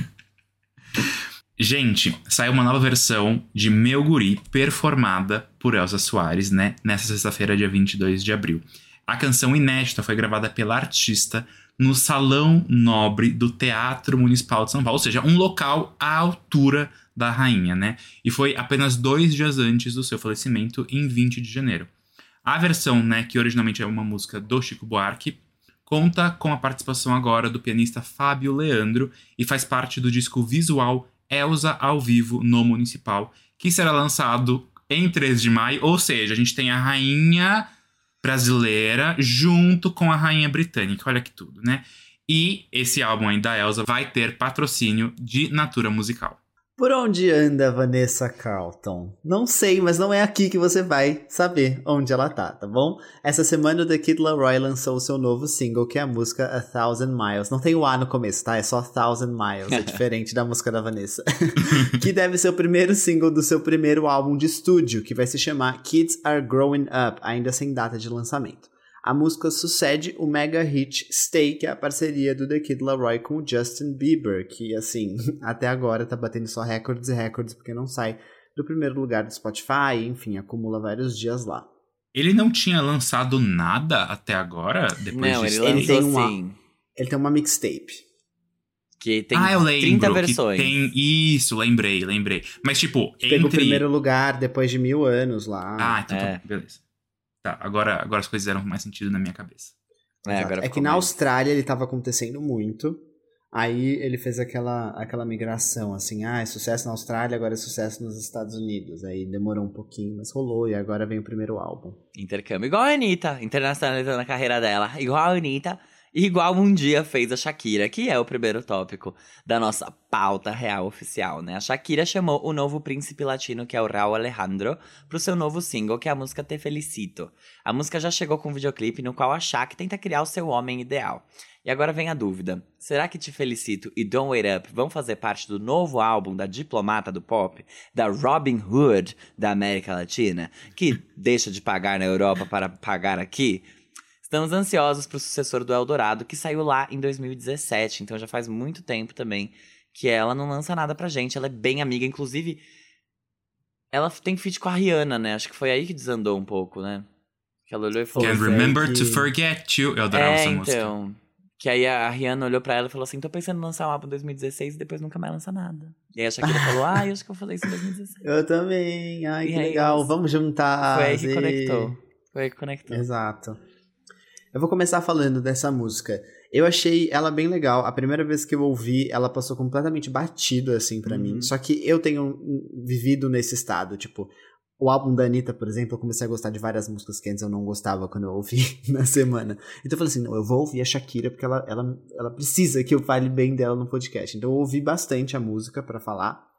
Gente, saiu uma nova versão de Meu Guri, performada por Elsa Soares, né? Nessa sexta-feira, dia 22 de abril. A canção inédita foi gravada pela artista no Salão Nobre do Teatro Municipal de São Paulo, ou seja, um local à altura da rainha, né? E foi apenas dois dias antes do seu falecimento, em 20 de janeiro. A versão, né, que originalmente é uma música do Chico Buarque, conta com a participação agora do pianista Fábio Leandro e faz parte do disco visual Elsa ao vivo no Municipal, que será lançado em 3 de maio, ou seja, a gente tem a rainha brasileira junto com a rainha britânica, olha que tudo, né? E esse álbum aí da Elsa vai ter patrocínio de Natura Musical. Por onde anda Vanessa Carlton? Não sei, mas não é aqui que você vai saber onde ela tá, tá bom? Essa semana o The Kid Laroi lançou o seu novo single, que é a música A Thousand Miles. Não tem o A no começo, tá? É só A Thousand Miles, é *laughs* diferente da música da Vanessa. *laughs* que deve ser o primeiro single do seu primeiro álbum de estúdio, que vai se chamar Kids Are Growing Up, ainda sem data de lançamento. A música sucede o mega hit Stay, que é a parceria do The Kid Laroi com o Justin Bieber, que, assim, *laughs* até agora tá batendo só recordes e recordes, porque não sai do primeiro lugar do Spotify, enfim, acumula vários dias lá. Ele não tinha lançado nada até agora? Depois Não, de ele? Ele tem lançou uma- sim. Ele tem uma mixtape. Que tem ah, eu lembro 30 que versões. tem isso, lembrei, lembrei. Mas tipo, Pegou o primeiro lugar depois de mil anos lá. Ah, então É. tá, beleza. Tá, agora, agora as coisas eram mais sentido na minha cabeça. É, é que na Austrália ele tava acontecendo muito. Aí ele fez aquela, aquela migração, assim, ah, é sucesso na Austrália, agora é sucesso nos Estados Unidos. Aí demorou um pouquinho, mas rolou, e agora vem o primeiro álbum. Intercâmbio. Igual a Anitta, internacionalizando a carreira dela. Igual a Anitta. Igual um dia fez a Shakira, que é o primeiro tópico da nossa pauta real oficial, né? A Shakira chamou o novo príncipe latino, que é o Raul Alejandro, pro seu novo single, que é a música Te Felicito. A música já chegou com um videoclipe no qual a Shak tenta criar o seu homem ideal. E agora vem a dúvida: será que Te Felicito e Don't Wait Up vão fazer parte do novo álbum da diplomata do pop, da Robin Hood da América Latina, que deixa de pagar na Europa para pagar aqui? Estamos ansiosos pro sucessor do Eldorado, que saiu lá em 2017, então já faz muito tempo também que ela não lança nada pra gente. Ela é bem amiga, inclusive. Ela tem feat com a Rihanna, né? Acho que foi aí que desandou um pouco, né? Que ela olhou e falou. Can't é, remember que- to forget you. Eu adorava É, essa música. então. Que aí a Rihanna olhou pra ela e falou assim: tô pensando em lançar um álbum em 2016 e depois nunca mais lança nada. E aí a Shakira falou: ah, eu acho que eu vou fazer isso em 2016. Eu também, ai, E que aí, legal, vamos juntar. Foi aí que e- conectou. Foi aí que conectou. Exato. Eu vou começar falando dessa música. Eu achei ela bem legal. A primeira vez que eu ouvi, ela passou completamente batida, assim, pra Uhum. mim. Só que eu tenho hum, vivido nesse estado, tipo... O álbum da Anitta, por exemplo, eu comecei a gostar de várias músicas que antes eu não gostava quando eu ouvi *laughs* na semana. Então eu falei assim, não, eu vou ouvir a Shakira porque ela, ela, ela precisa que eu fale bem dela no podcast. Então eu ouvi bastante a música pra falar.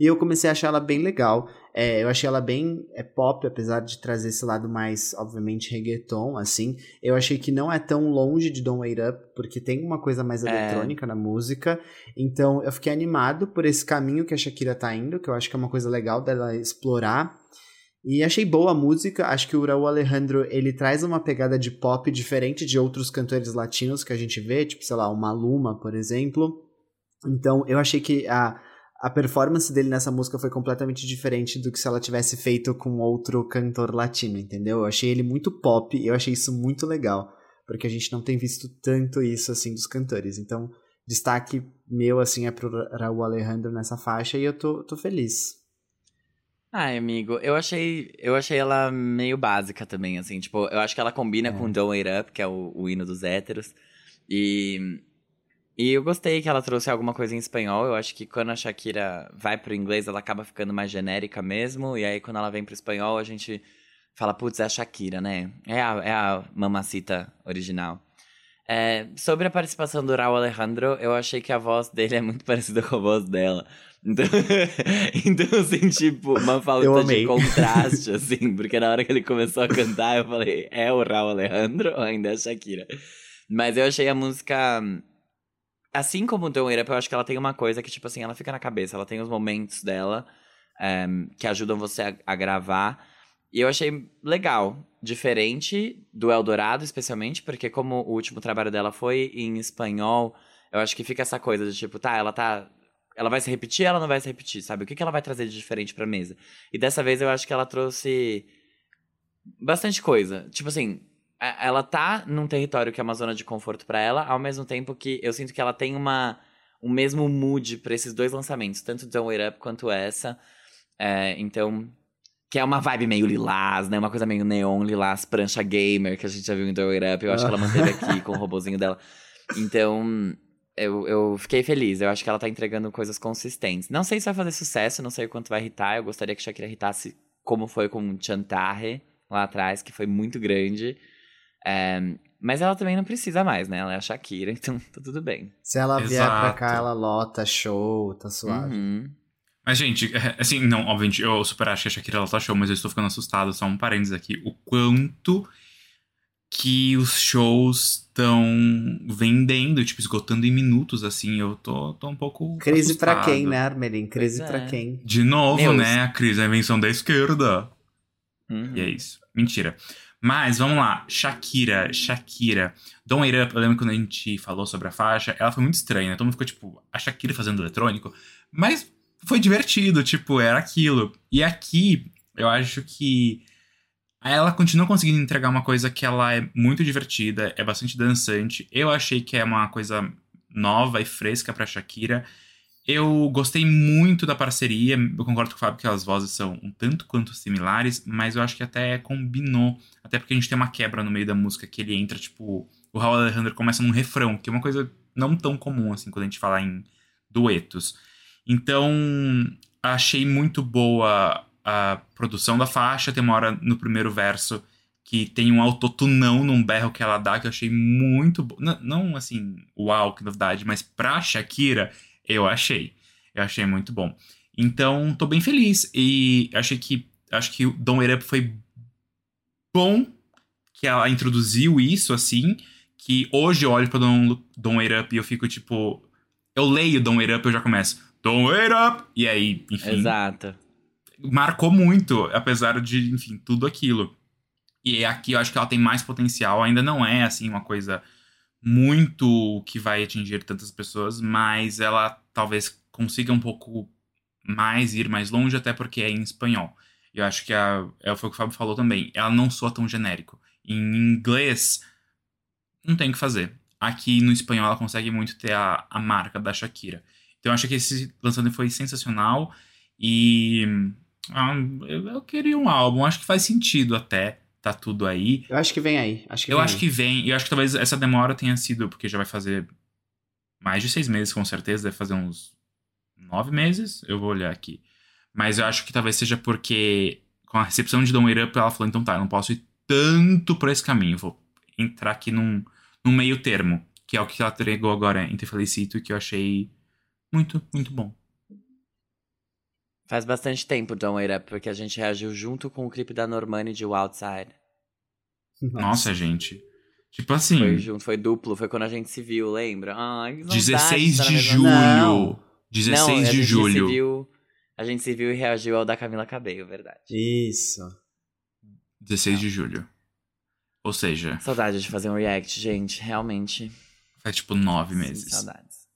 E eu comecei a achar ela bem legal. É, eu achei ela bem é, pop, apesar de trazer esse lado mais, obviamente, reggaeton, assim. Eu achei que não é tão longe de Don't Wait Up, porque tem uma coisa mais É. eletrônica na música. Então eu fiquei animado por esse caminho que a Shakira tá indo, que eu acho que é uma coisa legal dela explorar. E achei boa a música, acho que o Raul Alejandro, ele traz uma pegada de pop diferente de outros cantores latinos que a gente vê, tipo, sei lá, o Maluma, por exemplo. Então, eu achei que a, a performance dele nessa música foi completamente diferente do que se ela tivesse feito com outro cantor latino, entendeu? Eu achei ele muito pop e eu achei isso muito legal, porque a gente não tem visto tanto isso, assim, dos cantores. Então, destaque meu, assim, é pro Raul Alejandro nessa faixa e eu tô, tô feliz. Ai, amigo, eu achei, eu achei ela meio básica também, assim, tipo, eu acho que ela combina É. com Don't Wait Up, que é o, o hino dos héteros, e, e eu gostei que ela trouxe alguma coisa em espanhol, eu acho que quando a Shakira vai pro inglês, ela acaba ficando mais genérica mesmo, e aí quando ela vem pro espanhol, a gente fala, putz, é a Shakira, né, é a, é a mamacita original. É, sobre a participação do Raul Alejandro, eu achei que a voz dele é muito *laughs* parecida com a voz dela. Então, *laughs* então assim, tipo, uma falta de contraste, *laughs* assim, porque na hora que ele começou a cantar, eu falei, é o Raul Alejandro ou ainda é a Shakira? Mas eu achei a música. Assim como o Don't Wait Up, eu acho que ela tem uma coisa que, tipo assim, ela fica na cabeça, ela tem os momentos dela é, que ajudam você a, a gravar. E eu achei legal, diferente do Eldorado, especialmente, porque como o último trabalho dela foi em espanhol, eu acho que fica essa coisa de tipo, tá, ela tá ela vai se repetir, ela não vai se repetir, sabe? O que, que ela vai trazer de diferente pra mesa? E dessa vez eu acho que ela trouxe bastante coisa. Tipo assim, ela tá num território que é uma zona de conforto para ela, ao mesmo tempo que eu sinto que ela tem uma o mesmo mood para esses dois lançamentos, tanto Don't Wait Up quanto essa. É, então, que é uma vibe meio lilás, né? Uma coisa meio neon, lilás, prancha gamer, que a gente já viu em Don't Wait Up. Eu acho que ela manteve aqui *laughs* com o robozinho dela. Então, eu, eu fiquei feliz. Eu acho que ela tá entregando coisas consistentes. Não sei se vai fazer sucesso, não sei o quanto vai irritar. Eu gostaria que Shakira irritasse como foi com Chantarre lá atrás, que foi muito grande. É, mas ela também não precisa mais, né? Ela é a Shakira, *laughs* então tá tudo bem. Se ela Exato. vier pra cá, ela lota show, tá suave. Uhum. Mas, gente, é, assim, não, obviamente, eu super acho que a Shakira lota show, mas eu estou ficando assustado, só um parênteses aqui. O quanto que os shows estão vendendo, tipo, esgotando em minutos, assim, eu tô, tô um pouco. Crise assustado. pra quem, né, Armelin? Crise pois pra é. quem? De novo, Meus. né? A crise é a invenção da esquerda. Uhum. E é isso. Mentira. Mas vamos lá, Shakira, Shakira. Don't Wait Up, eu lembro quando a gente falou sobre a faixa, ela foi muito estranha, né? Todo mundo ficou tipo, a Shakira fazendo eletrônico. Mas foi divertido, tipo, era aquilo. E aqui, eu acho que ela continua conseguindo entregar uma coisa que ela é muito divertida, é bastante dançante. Eu achei que é uma coisa nova e fresca pra Shakira. Eu gostei muito da parceria. Eu concordo com o Fábio que as vozes são um tanto quanto similares, mas eu acho que até combinou. Até porque a gente tem uma quebra no meio da música que ele entra, tipo, o Raul Alejandro começa num refrão, que é uma coisa não tão comum assim quando a gente fala em duetos. Então, achei muito boa a produção da faixa. Tem uma hora no primeiro verso que tem um autotunão num berro que ela dá que eu achei muito bom. Não, não assim, uau, que novidade, mas pra Shakira eu achei. Eu achei muito bom. Então, tô bem feliz. E achei que. Acho que o Don Wait Up foi bom que ela introduziu isso, assim. Que hoje eu olho pra Don, Don Wait Up e eu fico tipo. Eu leio Don Wait Up e eu já começo. Don Wait Up! E aí, enfim. Exato. Marcou muito, apesar de, enfim, tudo aquilo. E aqui eu acho que ela tem mais potencial. Ainda não é, assim, uma coisa muito que vai atingir tantas pessoas, mas ela talvez consiga um pouco mais ir mais longe, até porque é em espanhol. Eu acho que a, é, foi o que o Fábio falou também. Ela não soa tão genérico. Em inglês, não tem o que fazer. Aqui no espanhol ela consegue muito ter a, a marca da Shakira. Então eu acho que esse lançamento foi sensacional e ah, eu, eu, queria um álbum, acho que faz sentido até tá tudo aí. Eu acho que vem aí. Acho que eu vem acho aí. que vem. Eu acho que talvez essa demora tenha sido porque já vai fazer mais de seis meses, com certeza. Deve fazer uns nove meses. Eu vou olhar aqui. Mas eu acho que talvez seja porque com a recepção de Don't Wait Up, ela falou: então tá, eu não posso ir tanto por esse caminho. Vou entrar aqui num, num meio termo, que é o que ela entregou agora em Te Felicito e que eu achei muito, muito bom. Faz bastante tempo Don't Wait Up, porque a gente reagiu junto com o clipe da Normani de Outside. Nossa, Nossa gente. Tipo assim. Foi junto, foi duplo, foi quando a gente se viu, lembra? Ai, 16 de julho. Não. 16 Não, de julho. Se viu, a gente se viu e reagiu ao da Camila Cabello, verdade. Isso. 16 Não. de julho. Ou seja. Saudade de fazer um react, gente, realmente. Faz tipo nove meses. Sim, saudades.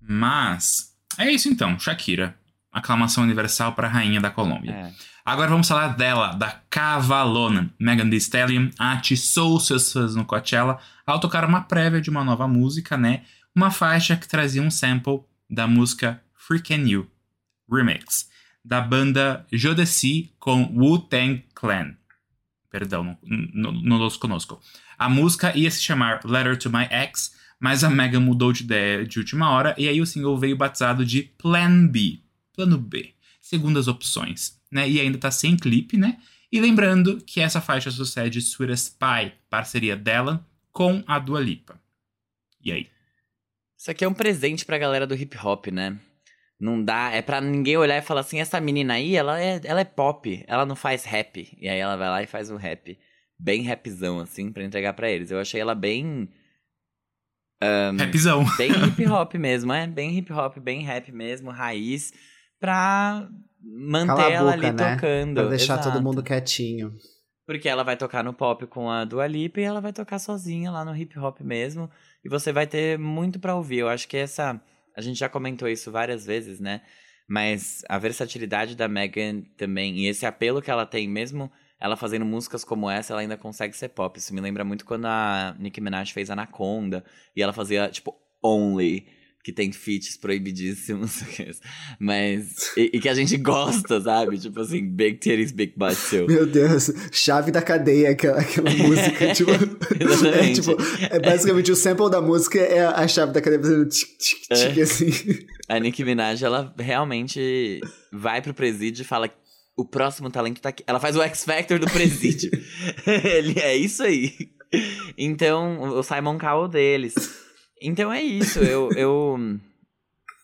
Mas. É isso então, Shakira aclamação universal para a rainha da Colômbia. É. Agora vamos falar dela, da Cavalona. Megan Thee Stallion atiçou seus fãs no Coachella ao tocar uma prévia de uma nova música, né? Uma faixa que trazia um sample da música Freakin' You Remix, da banda Jodeci com Wu-Tang Clan. Perdão, não, não los conosco. A música ia se chamar Letter to My Ex, mas a Megan mudou de ideia de última hora e aí o single veio batizado de Plan B plano B, segundas opções, né? E ainda tá sem clipe, né? E lembrando que essa faixa sucede Sweetest Pie, parceria dela com a Dua Lipa. E aí? Isso aqui é um presente pra galera do hip hop, né? Não dá, é pra ninguém olhar e falar assim, essa menina aí, ela é, ela é pop, ela não faz rap. E aí ela vai lá e faz um rap, bem rapzão, assim, pra entregar para eles. Eu achei ela bem... Um, Rapzão. Bem hip *laughs* hop mesmo, é, bem hip hop, bem rap mesmo, raiz pra manter ela ali né? tocando. Pra deixar Exato. todo mundo quietinho. Porque ela vai tocar no pop com a Dua Lipa e ela vai tocar sozinha lá no hip hop mesmo. E você vai ter muito para ouvir. Eu acho que essa a gente já comentou isso várias vezes, né? Mas a versatilidade da Megan também, e esse apelo que ela tem, mesmo ela fazendo músicas como essa, ela ainda consegue ser pop. Isso me lembra muito quando a Nicki Minaj fez Anaconda, e ela fazia, tipo, Only que tem feats proibidíssimos, *laughs* mas. E, e, que a gente gosta, sabe? Tipo assim, Big Titties, Big Butt Too. Meu Deus, chave da cadeia, aquela, aquela música. *laughs* tipo, é, tipo, é basicamente o sample da música é a chave da cadeia fazendo tic, tic, tic, é. assim. A Nicki Minaj, ela realmente vai pro presídio e fala. O próximo talento tá aqui. Ela faz o X Factor do presídio. *laughs* Ele é isso aí. Então, o Simon Cowell deles. Então é isso, eu, eu,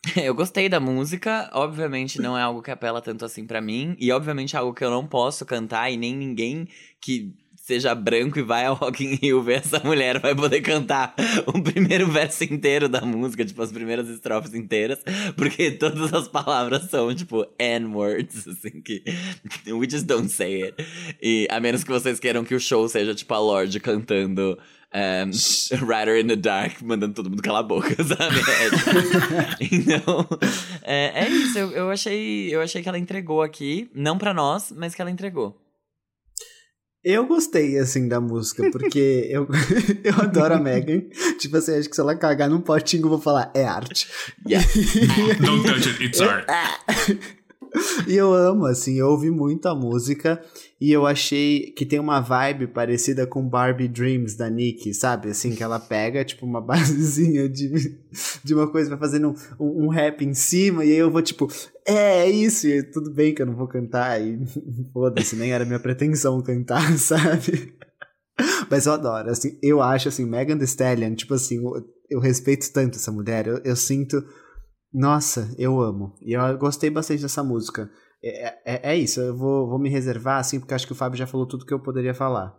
*laughs* eu gostei da música, obviamente não é algo que apela tanto assim para mim, e obviamente é algo que eu não posso cantar e nem ninguém que seja branco e vai ao Rock in Rio ver essa mulher vai poder cantar o primeiro verso inteiro da música, tipo, as primeiras estrofes inteiras, porque todas as palavras são, tipo, N-words, assim, que we just don't say it. E a menos que vocês queiram que o show seja, tipo, a Lorde cantando um, *laughs* Rider in the Dark, mandando todo mundo calar a boca, *laughs* sabe? É, *laughs* então, é, é isso. Eu, eu, achei, eu achei que ela entregou aqui. Não para nós, mas que ela entregou. Eu gostei, assim, da música, porque eu, eu adoro a Megan. Tipo assim, acho que se ela cagar num potinho, eu vou falar, é arte. Yeah. Don't touch it, it's art. e eu amo, assim, eu ouvi muito a música e eu achei que tem uma vibe parecida com Barbie Dreams da Nick, sabe? Assim, que ela pega, tipo, uma *laughs* basezinha de, de uma coisa, vai fazendo um, um, rap em cima, e aí eu vou, tipo, é, é isso, e tudo bem que eu não vou cantar, e *laughs* foda-se, nem era minha pretensão cantar, *laughs* sabe? Mas eu adoro, assim, eu acho, assim, Megan Thee Stallion, tipo assim, eu, eu respeito tanto essa mulher, eu, eu sinto nossa, eu amo. E eu gostei bastante dessa música. É, é, é, isso, eu vou, vou me reservar, assim, porque acho que o Fábio já falou tudo que eu poderia falar.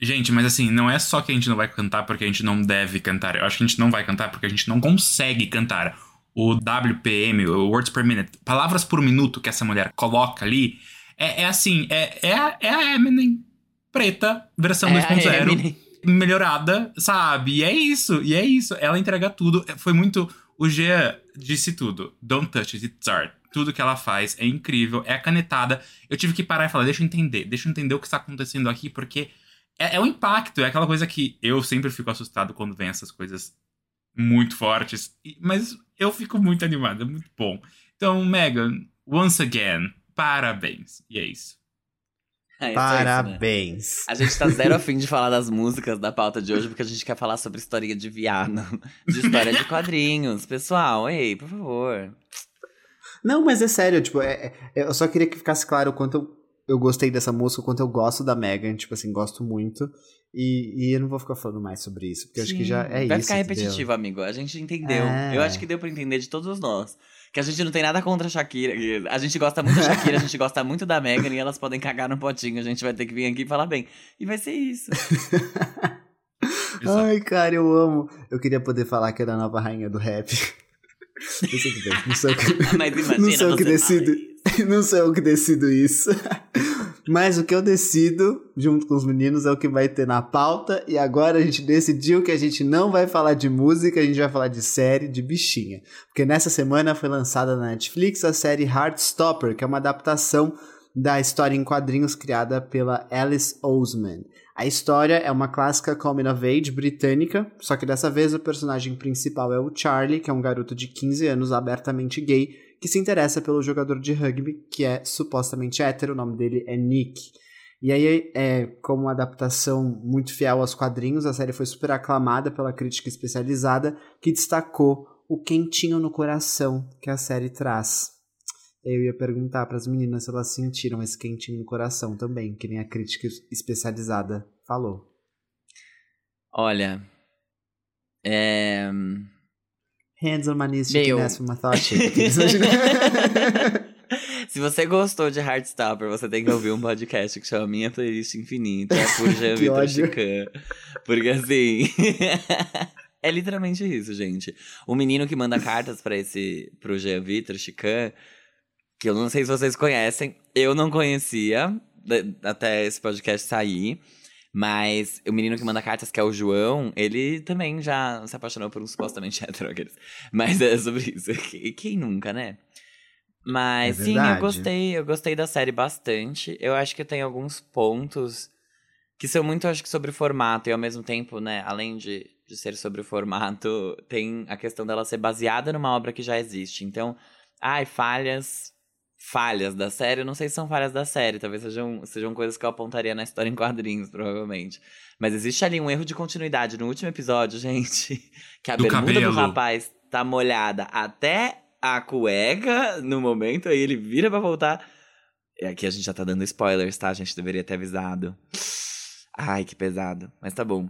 Gente, mas assim, não é só que a gente não vai cantar porque a gente não deve cantar. Eu acho que a gente não vai cantar porque a gente não consegue cantar. O WPM, o Words Per Minute, palavras por minuto que essa mulher coloca ali, é, é assim, é, é, a, é a Eminem preta, versão é 2.0, melhorada, sabe? E é isso, e é isso. Ela entrega tudo. Foi muito o Jean disse tudo. Don't touch it, it's art. Tudo que ela faz é incrível, é a canetada. Eu tive que parar e falar, deixa eu entender, deixa eu entender o que está acontecendo aqui, porque é, é o impacto, é aquela coisa que eu sempre fico assustado quando vem essas coisas muito fortes. Mas eu fico muito animado, é muito bom. Então, Megan, once again, parabéns. E é isso. É, Parabéns. É isso, né? A gente tá zero afim de falar das músicas da pauta de hoje, porque a gente quer falar sobre historinha de viado, *laughs* de história de quadrinhos. Pessoal, ei, por favor. Não, mas é sério, tipo, é, é, eu só queria que ficasse claro o quanto eu, eu gostei dessa música, o quanto eu gosto da Megan, tipo assim, gosto muito. E, e eu não vou ficar falando mais sobre isso, porque Sim, acho que já é vai isso. Vai ficar repetitivo, entendeu? amigo. A gente entendeu. É. Eu acho que deu pra entender de todos nós. Que a gente não tem nada contra a Shakira. A gente gosta muito da Shakira, a gente gosta muito da Megan e elas podem cagar no potinho. A gente vai ter que vir aqui e falar bem. E vai ser isso. *laughs* Ai, cara, eu amo. Eu queria poder falar que era a nova rainha do rap. Não sou eu que, não decido. Não sou eu que decido isso. Mas o que eu decido, junto com os meninos, é o que vai ter na pauta. E agora a gente decidiu que a gente não vai falar de música, a gente vai falar de série, de bichinha. Porque nessa semana foi lançada na Netflix a série Heartstopper, que é uma adaptação da história em quadrinhos criada pela Alice Oseman. A história é uma clássica coming of age britânica, só que dessa vez o personagem principal é o Charlie, que é um garoto de 15 anos abertamente gay, que se interessa pelo jogador de rugby, que é supostamente hétero, o nome dele é Nick. E aí, é, como uma adaptação muito fiel aos quadrinhos, a série foi super aclamada pela crítica especializada, que destacou o quentinho no coração que a série traz. Eu ia perguntar para as meninas se elas sentiram esse quentinho no coração também, que nem a crítica especializada falou. Olha, é... Hands on my knees, for my thought *laughs* Se você gostou de Heartstopper, você tem que ouvir um podcast que chama Minha Playlist Infinita, por *laughs* Jean Vitor Chican. Porque assim. *laughs* é literalmente isso, gente. O menino que manda cartas para esse. pro Jean Vitor Chican, que eu não sei se vocês conhecem, eu não conhecia até esse podcast sair. Mas o menino que manda cartas, que é o João, ele também já se apaixonou por um supostamente *laughs* hétero. Mas é sobre isso. Quem nunca, né? Mas É sim, eu gostei, eu gostei da série bastante. Eu acho que tem alguns pontos que são muito, acho que, sobre o formato, e ao mesmo tempo, né, além de, de ser sobre o formato, tem a questão dela ser baseada numa obra que já existe. Então, ai, falhas. Falhas da série, eu não sei se são falhas da série, talvez sejam, sejam coisas que eu apontaria na história em quadrinhos, provavelmente. Mas existe ali um erro de continuidade no último episódio, *laughs* gente. Que a Do bermuda do cabelo. rapaz tá molhada até a cueca no momento, aí ele vira pra voltar. E aqui a gente já tá dando spoilers, tá? A gente deveria ter avisado. Ai, que pesado. Mas tá bom.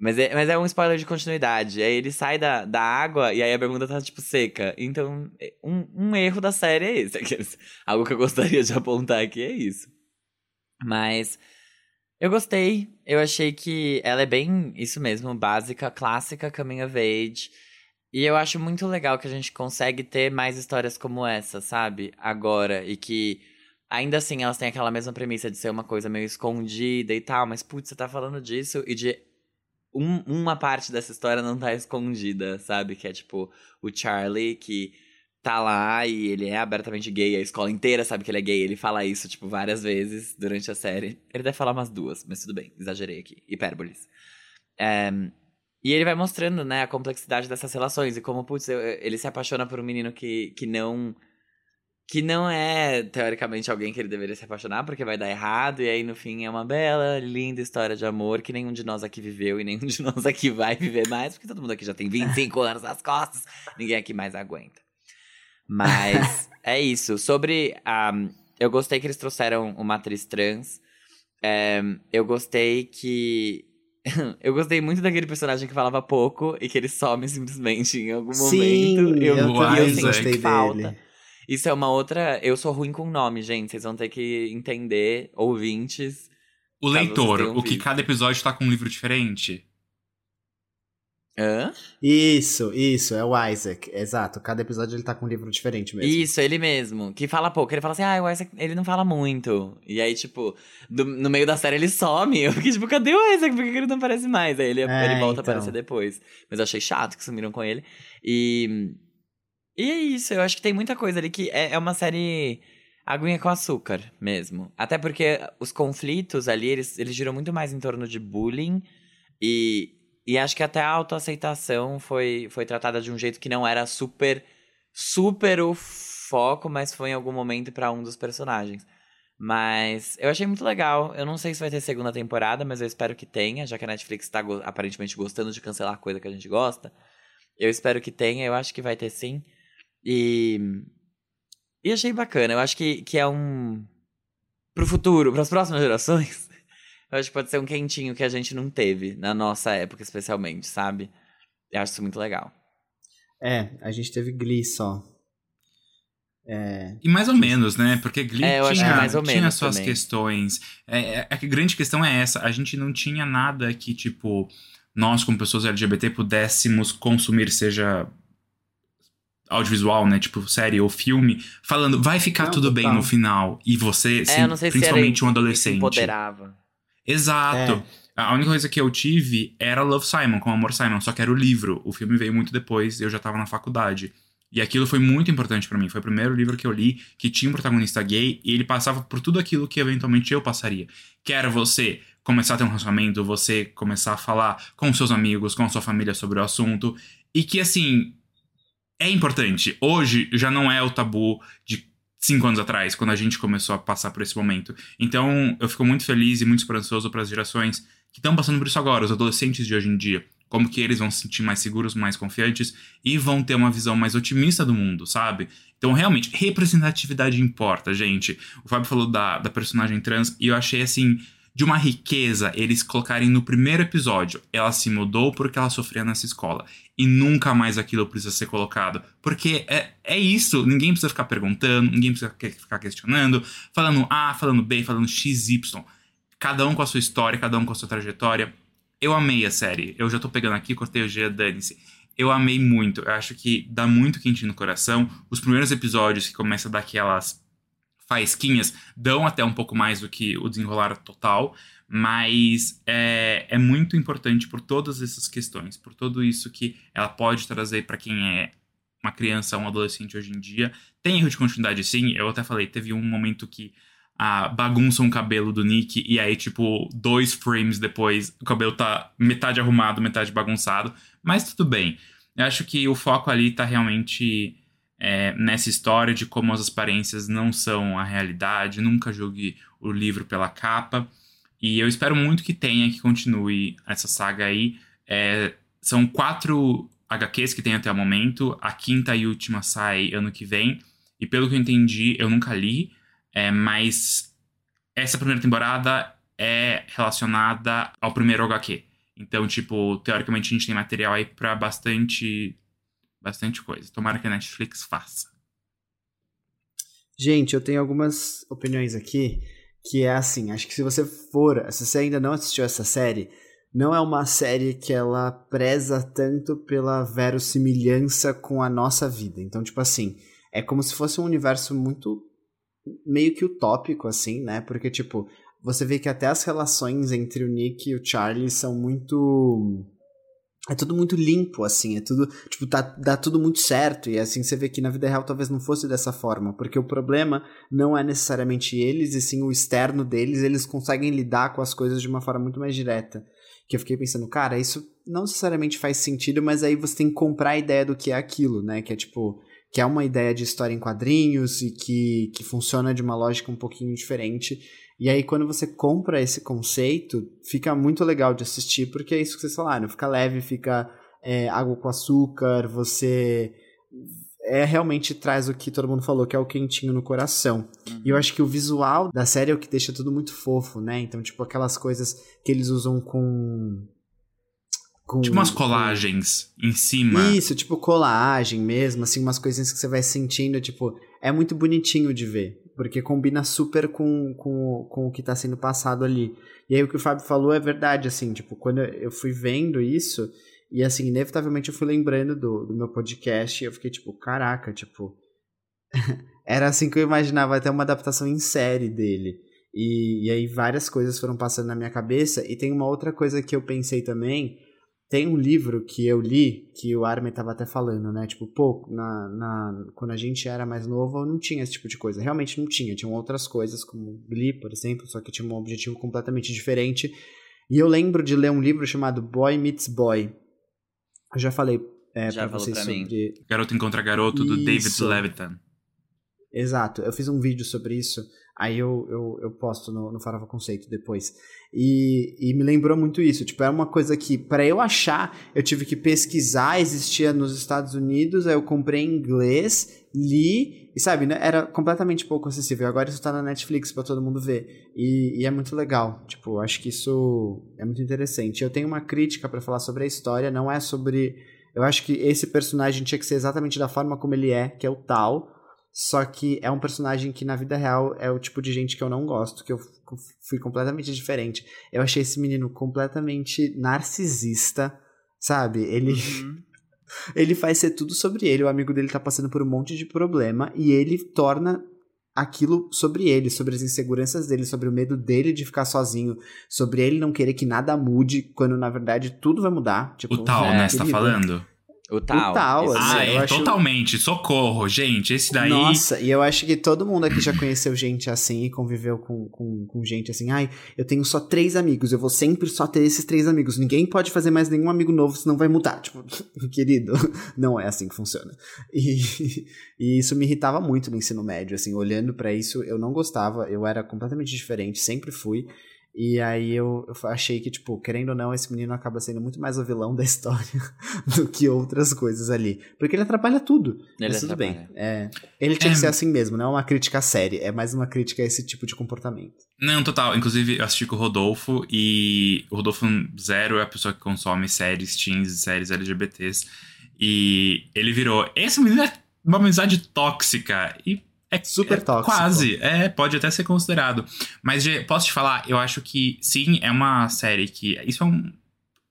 Mas é, mas é um spoiler de continuidade. Aí ele sai da, da água e aí a bermuda tá, tipo, seca. Então, é- um, um erro da série é esse. *laughs* aqueles- Algo que eu gostaria de apontar aqui é isso. Mas eu gostei. Eu achei que ela é bem isso mesmo, básica, clássica, coming of age. E eu acho muito legal que a gente consegue ter mais histórias como essa, sabe? Agora. E que ainda assim elas têm aquela mesma premissa de ser uma coisa meio escondida e tal. Mas, putz, você tá falando disso e de. Um- uma parte dessa história não tá escondida, sabe? Que é tipo o Charlie que tá lá e ele é abertamente gay, a escola inteira sabe que ele é gay, ele fala isso, tipo, várias vezes durante a série. Ele deve falar umas duas, mas tudo bem, exagerei aqui. Hipérboles. É, e ele vai mostrando, né, a complexidade dessas relações e como, putz, ele se apaixona por um menino que, que não. Que não é, teoricamente, alguém que ele deveria se apaixonar, porque vai dar errado, e aí no fim é uma bela, linda história de amor que nenhum de nós aqui viveu e nenhum *laughs* de nós aqui vai viver mais, porque todo mundo aqui já tem 25 *laughs* anos nas costas, ninguém aqui mais aguenta. Mas *laughs* é isso. Sobre a. eu gostei que eles trouxeram uma atriz trans. É, eu gostei que. eu gostei muito daquele personagem que falava pouco e que ele some simplesmente em algum Sim, momento. eu, eu, eu Isaac. senti falta. dele. Isso é uma outra. Eu sou ruim com nome, gente. Vocês vão ter que entender, ouvintes. O leitor, o que cada episódio tá com um livro diferente. Hã? Isso, isso, é o Isaac. Exato, cada episódio ele tá com um livro diferente mesmo. Isso, ele mesmo. Que fala pouco. Ele fala assim, ah, o Isaac, ele não fala muito. E aí, tipo, do- no meio da série ele some. *laughs* Eu fiquei tipo, cadê o Isaac? Por que ele não aparece mais? Aí ele, É, ele volta a então. aparecer depois. Mas eu achei chato que sumiram com ele. E. E é isso, eu acho que tem muita coisa ali que é, é uma série aguinha com açúcar mesmo. Até porque os conflitos ali, eles, eles giram muito mais em torno de bullying. E, e acho que até a autoaceitação foi, foi tratada de um jeito que não era super, super o foco, mas foi em algum momento pra um dos personagens. Mas eu achei muito legal. Eu não sei se vai ter segunda temporada, mas eu espero que tenha, já que a Netflix tá go- aparentemente gostando de cancelar coisa que a gente gosta. Eu espero que tenha, eu acho que vai ter sim. E. E achei bacana. Eu acho que, que é um. Pro futuro, pras próximas gerações. *laughs* Eu acho que pode ser um quentinho que a gente não teve, na nossa época especialmente, sabe? Eu acho isso muito legal. É, a gente teve Glee só. É, E mais ou menos, né? Porque Glee É, tinha, que mais ou tinha menos suas também. questões. É, é, a grande questão é essa. A gente não tinha nada que, tipo, nós, como pessoas LGBT, pudéssemos consumir, seja audiovisual, né? Tipo, série ou filme, falando, vai ficar Não, tudo bem no final. E você, sim, é, eu não sei se era principalmente um adolescente. empoderava. Exato. A única coisa que eu tive era Love Simon, com Amor Simon, só que era o livro. O filme veio muito depois, eu já tava na faculdade. E aquilo foi muito importante pra mim. Foi o primeiro livro que eu li que tinha um protagonista gay e ele passava por tudo aquilo que eventualmente eu passaria. Que era você começar a ter um relacionamento, você começar a falar com seus amigos, com a sua família sobre o assunto. E que, assim, é importante. Hoje já não é o tabu de cinco anos atrás, quando a gente começou a passar por esse momento. Então, eu fico muito feliz e muito esperançoso para as gerações que estão passando por isso agora, os adolescentes de hoje em dia. Como que eles vão se sentir mais seguros, mais confiantes e vão ter uma visão mais otimista do mundo, sabe? Então, realmente, representatividade importa, gente. O Fábio falou da, da personagem trans e eu achei, assim, de uma riqueza eles colocarem no primeiro episódio. Ela se mudou porque ela sofria nessa escola. E nunca mais aquilo precisa ser colocado. Porque é, é isso. Ninguém precisa ficar perguntando, ninguém precisa ficar questionando, falando A, falando B, falando XY. Cada um com a sua história, cada um com a sua trajetória. Eu amei a série. Eu já tô pegando aqui, cortei o G, dane-se. Eu amei muito. Eu acho que dá muito quentinho no coração. Os primeiros episódios que começa a dar aquelas faísquinhas dão até um pouco mais do que o desenrolar total. Mas é, é muito importante por todas essas questões, por tudo isso que ela pode trazer para quem é uma criança um adolescente hoje em dia. Tem erro de continuidade, sim. Eu até falei, teve um momento que a bagunça um cabelo do Nick e aí, tipo, dois frames depois, o cabelo tá metade arrumado, metade bagunçado. Mas tudo bem. Eu acho que o foco ali tá realmente é, nessa história de como as aparências não são a realidade. Nunca julgue o livro pela capa. E eu espero muito que tenha, que continue essa saga aí. É, são quatro HQs que tem até o momento. A quinta e última sai ano que vem. E pelo que eu entendi, eu nunca li, é, mas essa primeira temporada é relacionada ao primeiro HQ. Então, tipo, teoricamente a gente tem material aí pra bastante. Bastante coisa. Tomara que a Netflix faça. Gente, eu tenho algumas opiniões aqui que é assim, acho que se você for, se você ainda não assistiu essa série, não é uma série que ela preza tanto pela verossimilhança com a nossa vida. Então, tipo assim, é como se fosse um universo muito meio que utópico, assim, né? Porque, tipo, você vê que até as relações entre o Nick e o Charlie são muito. É tudo muito limpo, assim, é tudo. Tipo, tá, dá tudo muito certo. E assim você vê que na vida real talvez não fosse dessa forma. Porque o problema não é necessariamente eles, e sim o externo deles. Eles conseguem lidar com as coisas de uma forma muito mais direta. Que eu fiquei pensando, cara, isso não necessariamente faz sentido, mas aí você tem que comprar a ideia do que é aquilo, né? Que é tipo que é uma ideia de história em quadrinhos e que, que funciona de uma lógica um pouquinho diferente. E aí, quando você compra esse conceito, fica muito legal de assistir, porque é isso que vocês falaram, fica leve, fica é, água com açúcar, você é realmente traz o que todo mundo falou, que é o quentinho no coração. Uhum. E eu acho que o visual da série é o que deixa tudo muito fofo, né? Então, tipo, aquelas coisas que eles usam com com, tipo umas colagens com... em cima. Isso, tipo colagem mesmo, assim, umas coisinhas que você vai sentindo, tipo, é muito bonitinho de ver, porque combina super com, com, com o que tá sendo passado ali. E aí o que o Fábio falou é verdade, assim, tipo, quando eu fui vendo isso, e assim, inevitavelmente eu fui lembrando do, do meu podcast, e eu fiquei tipo, caraca, tipo, *laughs* era assim que eu imaginava até uma adaptação em série dele. E, e aí várias coisas foram passando na minha cabeça, e tem uma outra coisa que eu pensei também, tem um livro que eu li, que o Armin estava até falando, né? Tipo, pô, na, na, quando a gente era mais novo, não tinha esse tipo de coisa. Realmente não tinha. Tinham outras coisas, como Glee, por exemplo, só que tinha um objetivo completamente diferente. E eu lembro de ler um livro chamado Boy Meets Boy. Eu já falei é, já pra vocês pra sobre... Garoto Encontra Garoto, do David Levitan. Exato. Eu fiz um vídeo sobre isso. Aí eu, eu, eu posto no, no Farofa Conceito depois. E, e me lembrou muito isso. Tipo, era uma coisa que, para eu achar, eu tive que pesquisar, existia nos Estados Unidos, aí eu comprei em inglês, li, e sabe, né, era completamente pouco acessível. Agora isso tá na Netflix para todo mundo ver. E, e, é muito legal. Tipo, acho que isso é muito interessante. Eu tenho uma crítica para falar sobre a história, não é sobre. Eu acho que esse personagem tinha que ser exatamente da forma como ele é, que é o tal só que é um personagem que na vida real é o tipo de gente que eu não gosto, que eu fui completamente diferente. Eu achei esse menino completamente narcisista, sabe? Ele. Uhum. *laughs* ele faz ser tudo sobre ele. O amigo dele tá passando por um monte de problema e ele torna aquilo sobre ele, sobre as inseguranças dele, sobre o medo dele de ficar sozinho, sobre ele não querer que nada mude, quando na verdade tudo vai mudar. Tipo, o tal, né? Você tá falando? O tal. O tal, assim, Ah, é, acho... totalmente. Socorro, gente. Esse daí. Nossa, e eu acho que todo mundo aqui já conheceu gente assim e conviveu com, com, com gente assim. Ai, eu tenho só três amigos, eu vou sempre só ter esses três amigos. Ninguém pode fazer mais nenhum amigo novo, senão vai mudar. *laughs* Tipo, querido, não é assim que funciona. E, *laughs* e isso me irritava muito no ensino médio, assim, olhando para isso, eu não gostava, eu era completamente diferente, sempre fui. E aí eu, eu, achei que, tipo, querendo ou não, esse menino acaba sendo muito mais o vilão *laughs* da história do que outras coisas ali. Porque ele atrapalha tudo. Ele mas tudo bem. É, ele tinha é... que ser assim mesmo, não é uma crítica séria, é mais uma crítica a esse tipo de comportamento. Não, total. Inclusive, eu assisti com o Rodolfo e o Rodolfo Zero é a pessoa que consome séries teens e séries LGBTs. E ele virou. Esse menino é uma amizade tóxica. E é super é, tóxico. Quase, é, pode até ser considerado. Mas posso te falar, eu acho que sim, é uma série que. Isso é um.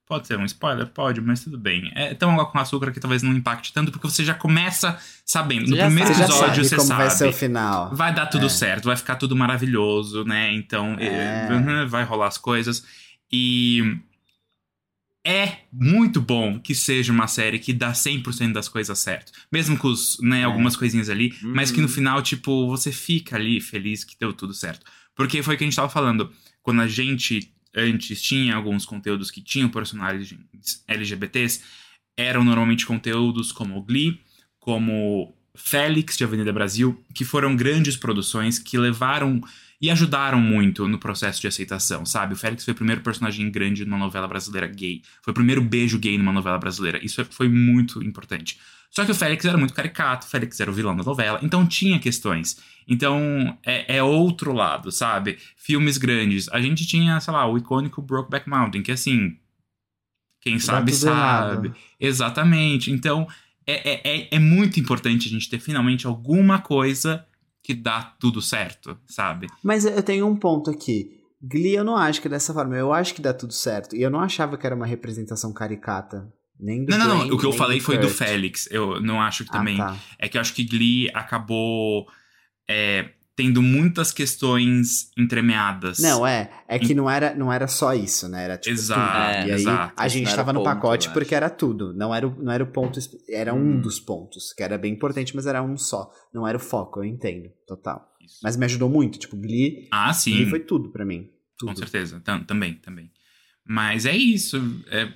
Pode ser um spoiler? Pode, mas tudo bem. É tão água com açúcar que talvez não impacte tanto, porque você já começa sabendo. Você no primeiro sabe. Você já episódio sabe você como sabe. vai ser o final. Vai dar tudo É. certo, vai ficar tudo maravilhoso, né? Então, É. eh, vai rolar as coisas. E é muito bom que seja uma série que dá 100% das coisas certo. Mesmo com os, né, É. algumas coisinhas ali, mas que no Uhum. final, tipo, você fica ali feliz que deu tudo certo. Porque foi o que a gente tava falando. Quando a gente antes tinha alguns conteúdos que tinham personagens LGBTs, eram normalmente conteúdos como Glee, como Félix de Avenida Brasil, que foram grandes produções que levaram e ajudaram muito no processo de aceitação, sabe? O Félix foi o primeiro personagem grande numa novela brasileira gay. Foi o primeiro beijo gay numa novela brasileira. Isso foi muito importante. Só que o Félix era muito caricato, o Félix era o vilão da novela, então tinha questões. Então é, é outro lado, sabe? Filmes grandes. A gente tinha, sei lá, o icônico Brokeback Mountain, que assim. Quem sabe, sabe. errado. Exatamente. Então, é, é, é, é muito importante a gente ter finalmente alguma coisa que dá tudo certo, sabe? Mas eu tenho um ponto aqui. Glee eu não acho que é dessa forma. Eu acho que dá tudo certo. E eu não achava que era uma representação caricata. Nem do Não, não, não. Dwayne, O que eu falei foi do Kurt. Félix. Eu não acho que também. Ah, tá. É que eu acho que Glee acabou é, tendo muitas questões entremeadas. Não, é. É que não era, não era só isso, né? Era tipo Exato, tudo. é, e aí exato. a gente tava no ponto, pacote porque era tudo. Não era, o- não era o ponto. Era um Hum. dos pontos, que era bem importante, mas era um só. Não era o foco, eu entendo. Total. Isso. Mas me ajudou muito. Tipo, Glee, Ah, sim. Glee foi tudo pra mim. Com Tudo. certeza. Tam- também, também. Mas é isso. É,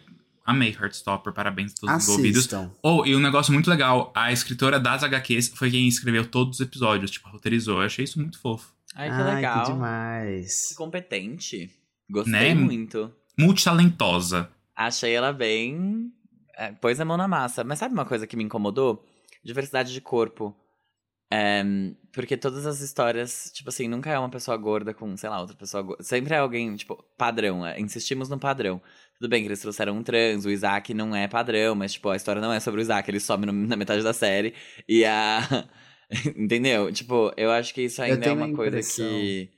amei Heartstopper. Parabéns a todos os envolvidos. Oh, e um negócio muito legal. A escritora das HQs foi quem escreveu todos os episódios. Tipo, roteirizou. Eu achei isso muito fofo. Ai, que Ai, legal. que demais. Que competente. Gostei Né? muito. Multitalentosa. Achei ela bem. é, pôs a mão na massa. Mas sabe uma coisa que me incomodou? Diversidade de corpo. É, porque todas as histórias, tipo assim, nunca é uma pessoa gorda com, sei lá, outra pessoa gorda. Sempre é alguém, tipo, padrão. é, insistimos no padrão. Tudo bem que eles trouxeram um trans, o Isaac não é padrão, mas, tipo, a história não é sobre o Isaac, ele some no- na metade da série. E a. *laughs* Entendeu? Tipo, eu acho que isso ainda é uma coisa impressão- que.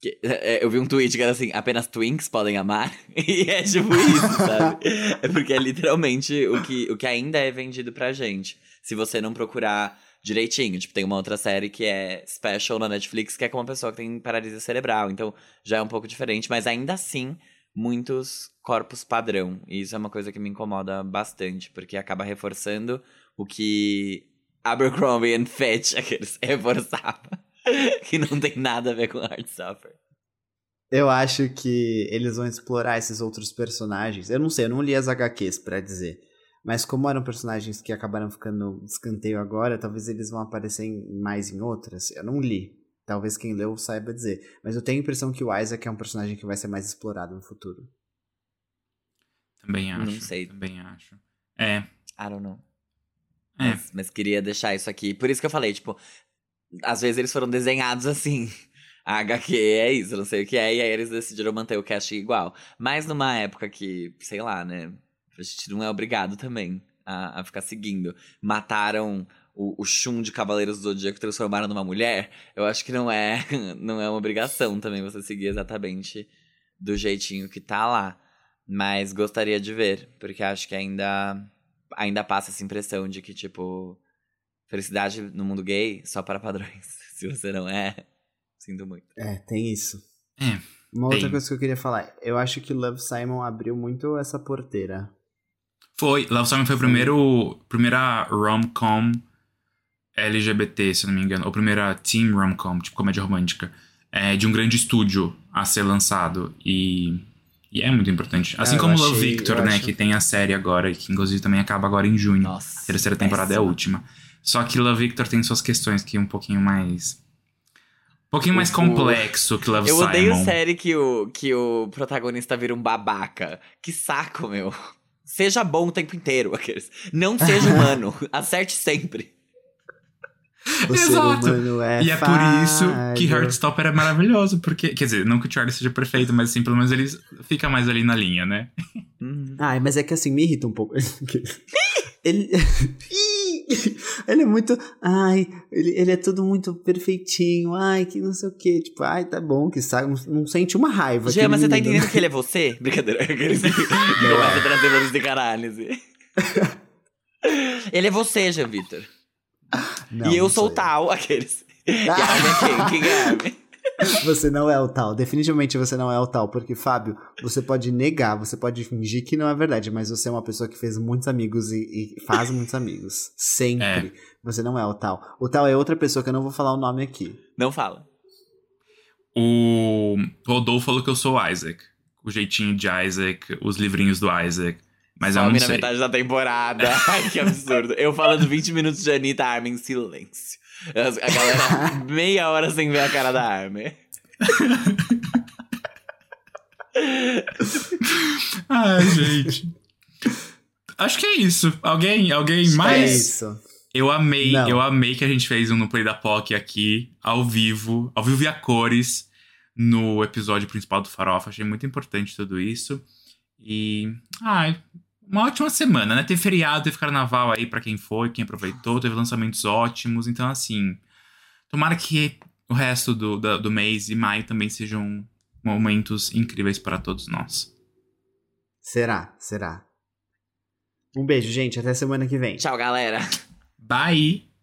que- é, Eu vi um tweet que era assim, apenas twinks podem amar. *laughs* E é tipo isso, *laughs* sabe? É porque é literalmente o que, o que ainda é vendido pra gente. Se você não procurar direitinho. Tipo, tem uma outra série que é special na Netflix, que é com uma pessoa que tem paralisia cerebral. Então, já é um pouco diferente. Mas ainda assim, muitos corpos padrão. E isso é uma coisa que me incomoda bastante. Porque acaba reforçando o que Abercrombie and Fitch, *laughs* aqueles, reforçava. *laughs* que não tem nada a ver com Heartstopper. Eu acho que eles vão explorar esses outros personagens. Eu não sei, eu não li as HQs pra dizer. Mas como eram personagens que acabaram ficando escanteio agora, talvez eles vão aparecer mais em outras. Eu não li. Talvez quem leu saiba dizer. Mas eu tenho a impressão que o Isaac é um personagem que vai ser mais explorado no futuro. Também acho. Não sei. Também acho. É. I don't know. É. Mas, mas queria deixar isso aqui. Por isso que eu falei, tipo, às vezes eles foram desenhados assim. A HQ é isso, não sei o que é, e aí eles decidiram manter o cast igual. Mas numa época que, sei lá, né? A gente não é obrigado também a, a ficar seguindo. Mataram o, o Shun de Cavaleiros do Zodíaco transformaram numa mulher. Eu acho que não é, *laughs* não é uma obrigação também você seguir exatamente do jeitinho que tá lá. Mas gostaria de ver, porque acho que ainda ainda passa essa impressão de que, tipo, felicidade no mundo gay só para padrões. *laughs* Se você não é, sinto muito. É, tem isso. É, Uma outra coisa que eu queria falar. Eu acho que Love Simon abriu muito essa porteira. Foi. Love Simon foi o Foi. primeiro. Primeira rom-com LGBT, se eu não me engano. Ou primeira teen rom-com, tipo comédia romântica. é, de um grande estúdio a ser lançado. E. E é muito importante. Assim Ah, eu como Love achei- Victor, eu né? acho- Que tem a série agora, que inclusive também acaba agora em junho. Nossa. A terceira temporada é a péssima. última. Só que Love Victor tem suas questões que é um pouquinho mais. Um pouquinho mais complexo que Love Eu Simon. odeio série que o, que o protagonista vira um babaca. Que saco, meu. Seja bom o tempo inteiro, aqueles. Não seja *laughs* humano. Acerte sempre. *laughs* O Exato. é E é por isso que. Heartstopper é maravilhoso, porque, quer dizer, não que o Charlie seja perfeito, mas assim, pelo menos ele fica mais ali na linha, né? Uhum. *laughs* Ai, mas é que assim, me irrita um pouco. *laughs* Ele. ele é muito. Ai, ele, ele é tudo muito perfeitinho. Ai, que não sei o quê. Tipo, ai, tá bom, que sabe. Não, não sente uma raiva. Jean, mas você tá entendendo que ele é você? Brincadeira. Aqueles que começa a trazer pra psicanálise. ele é você, Jean Vitor. Não, E eu não sou o eu. tal, *laughs* aqueles. A Armin é quem? Quem é? Você não é o tal. Definitivamente você não é o tal. Porque, Fábio, você pode negar, você pode fingir que não é verdade, mas você é uma pessoa que fez muitos amigos e, e faz muitos amigos. Sempre. Você não é o tal. O tal é outra pessoa que eu não vou falar o nome aqui. Não fala. O Rodolfo falou que eu sou o Isaac. O jeitinho de Isaac, os livrinhos do Isaac. Mas eu Some não na sei. metade da temporada. *laughs* Ai, que absurdo. Eu falando 20 minutos de Anitta, Armin em silêncio. A galera *laughs* meia hora sem ver a cara da Armin. *laughs* Ai, gente. Acho que é isso. Alguém, alguém É mais? isso. Eu amei, Não. eu amei que a gente fez um no Play da POC aqui, ao vivo, ao vivo e a cores, no episódio principal do Farofa. Achei muito importante tudo isso. E. Ai, uma ótima semana, né? Teve feriado, teve carnaval aí pra quem foi, quem aproveitou, teve lançamentos ótimos. Então, assim. Tomara que o resto do, da- do mês e maio também sejam momentos incríveis para todos nós. Será, será. Um beijo, gente. Até semana que vem. Tchau, galera. Bye!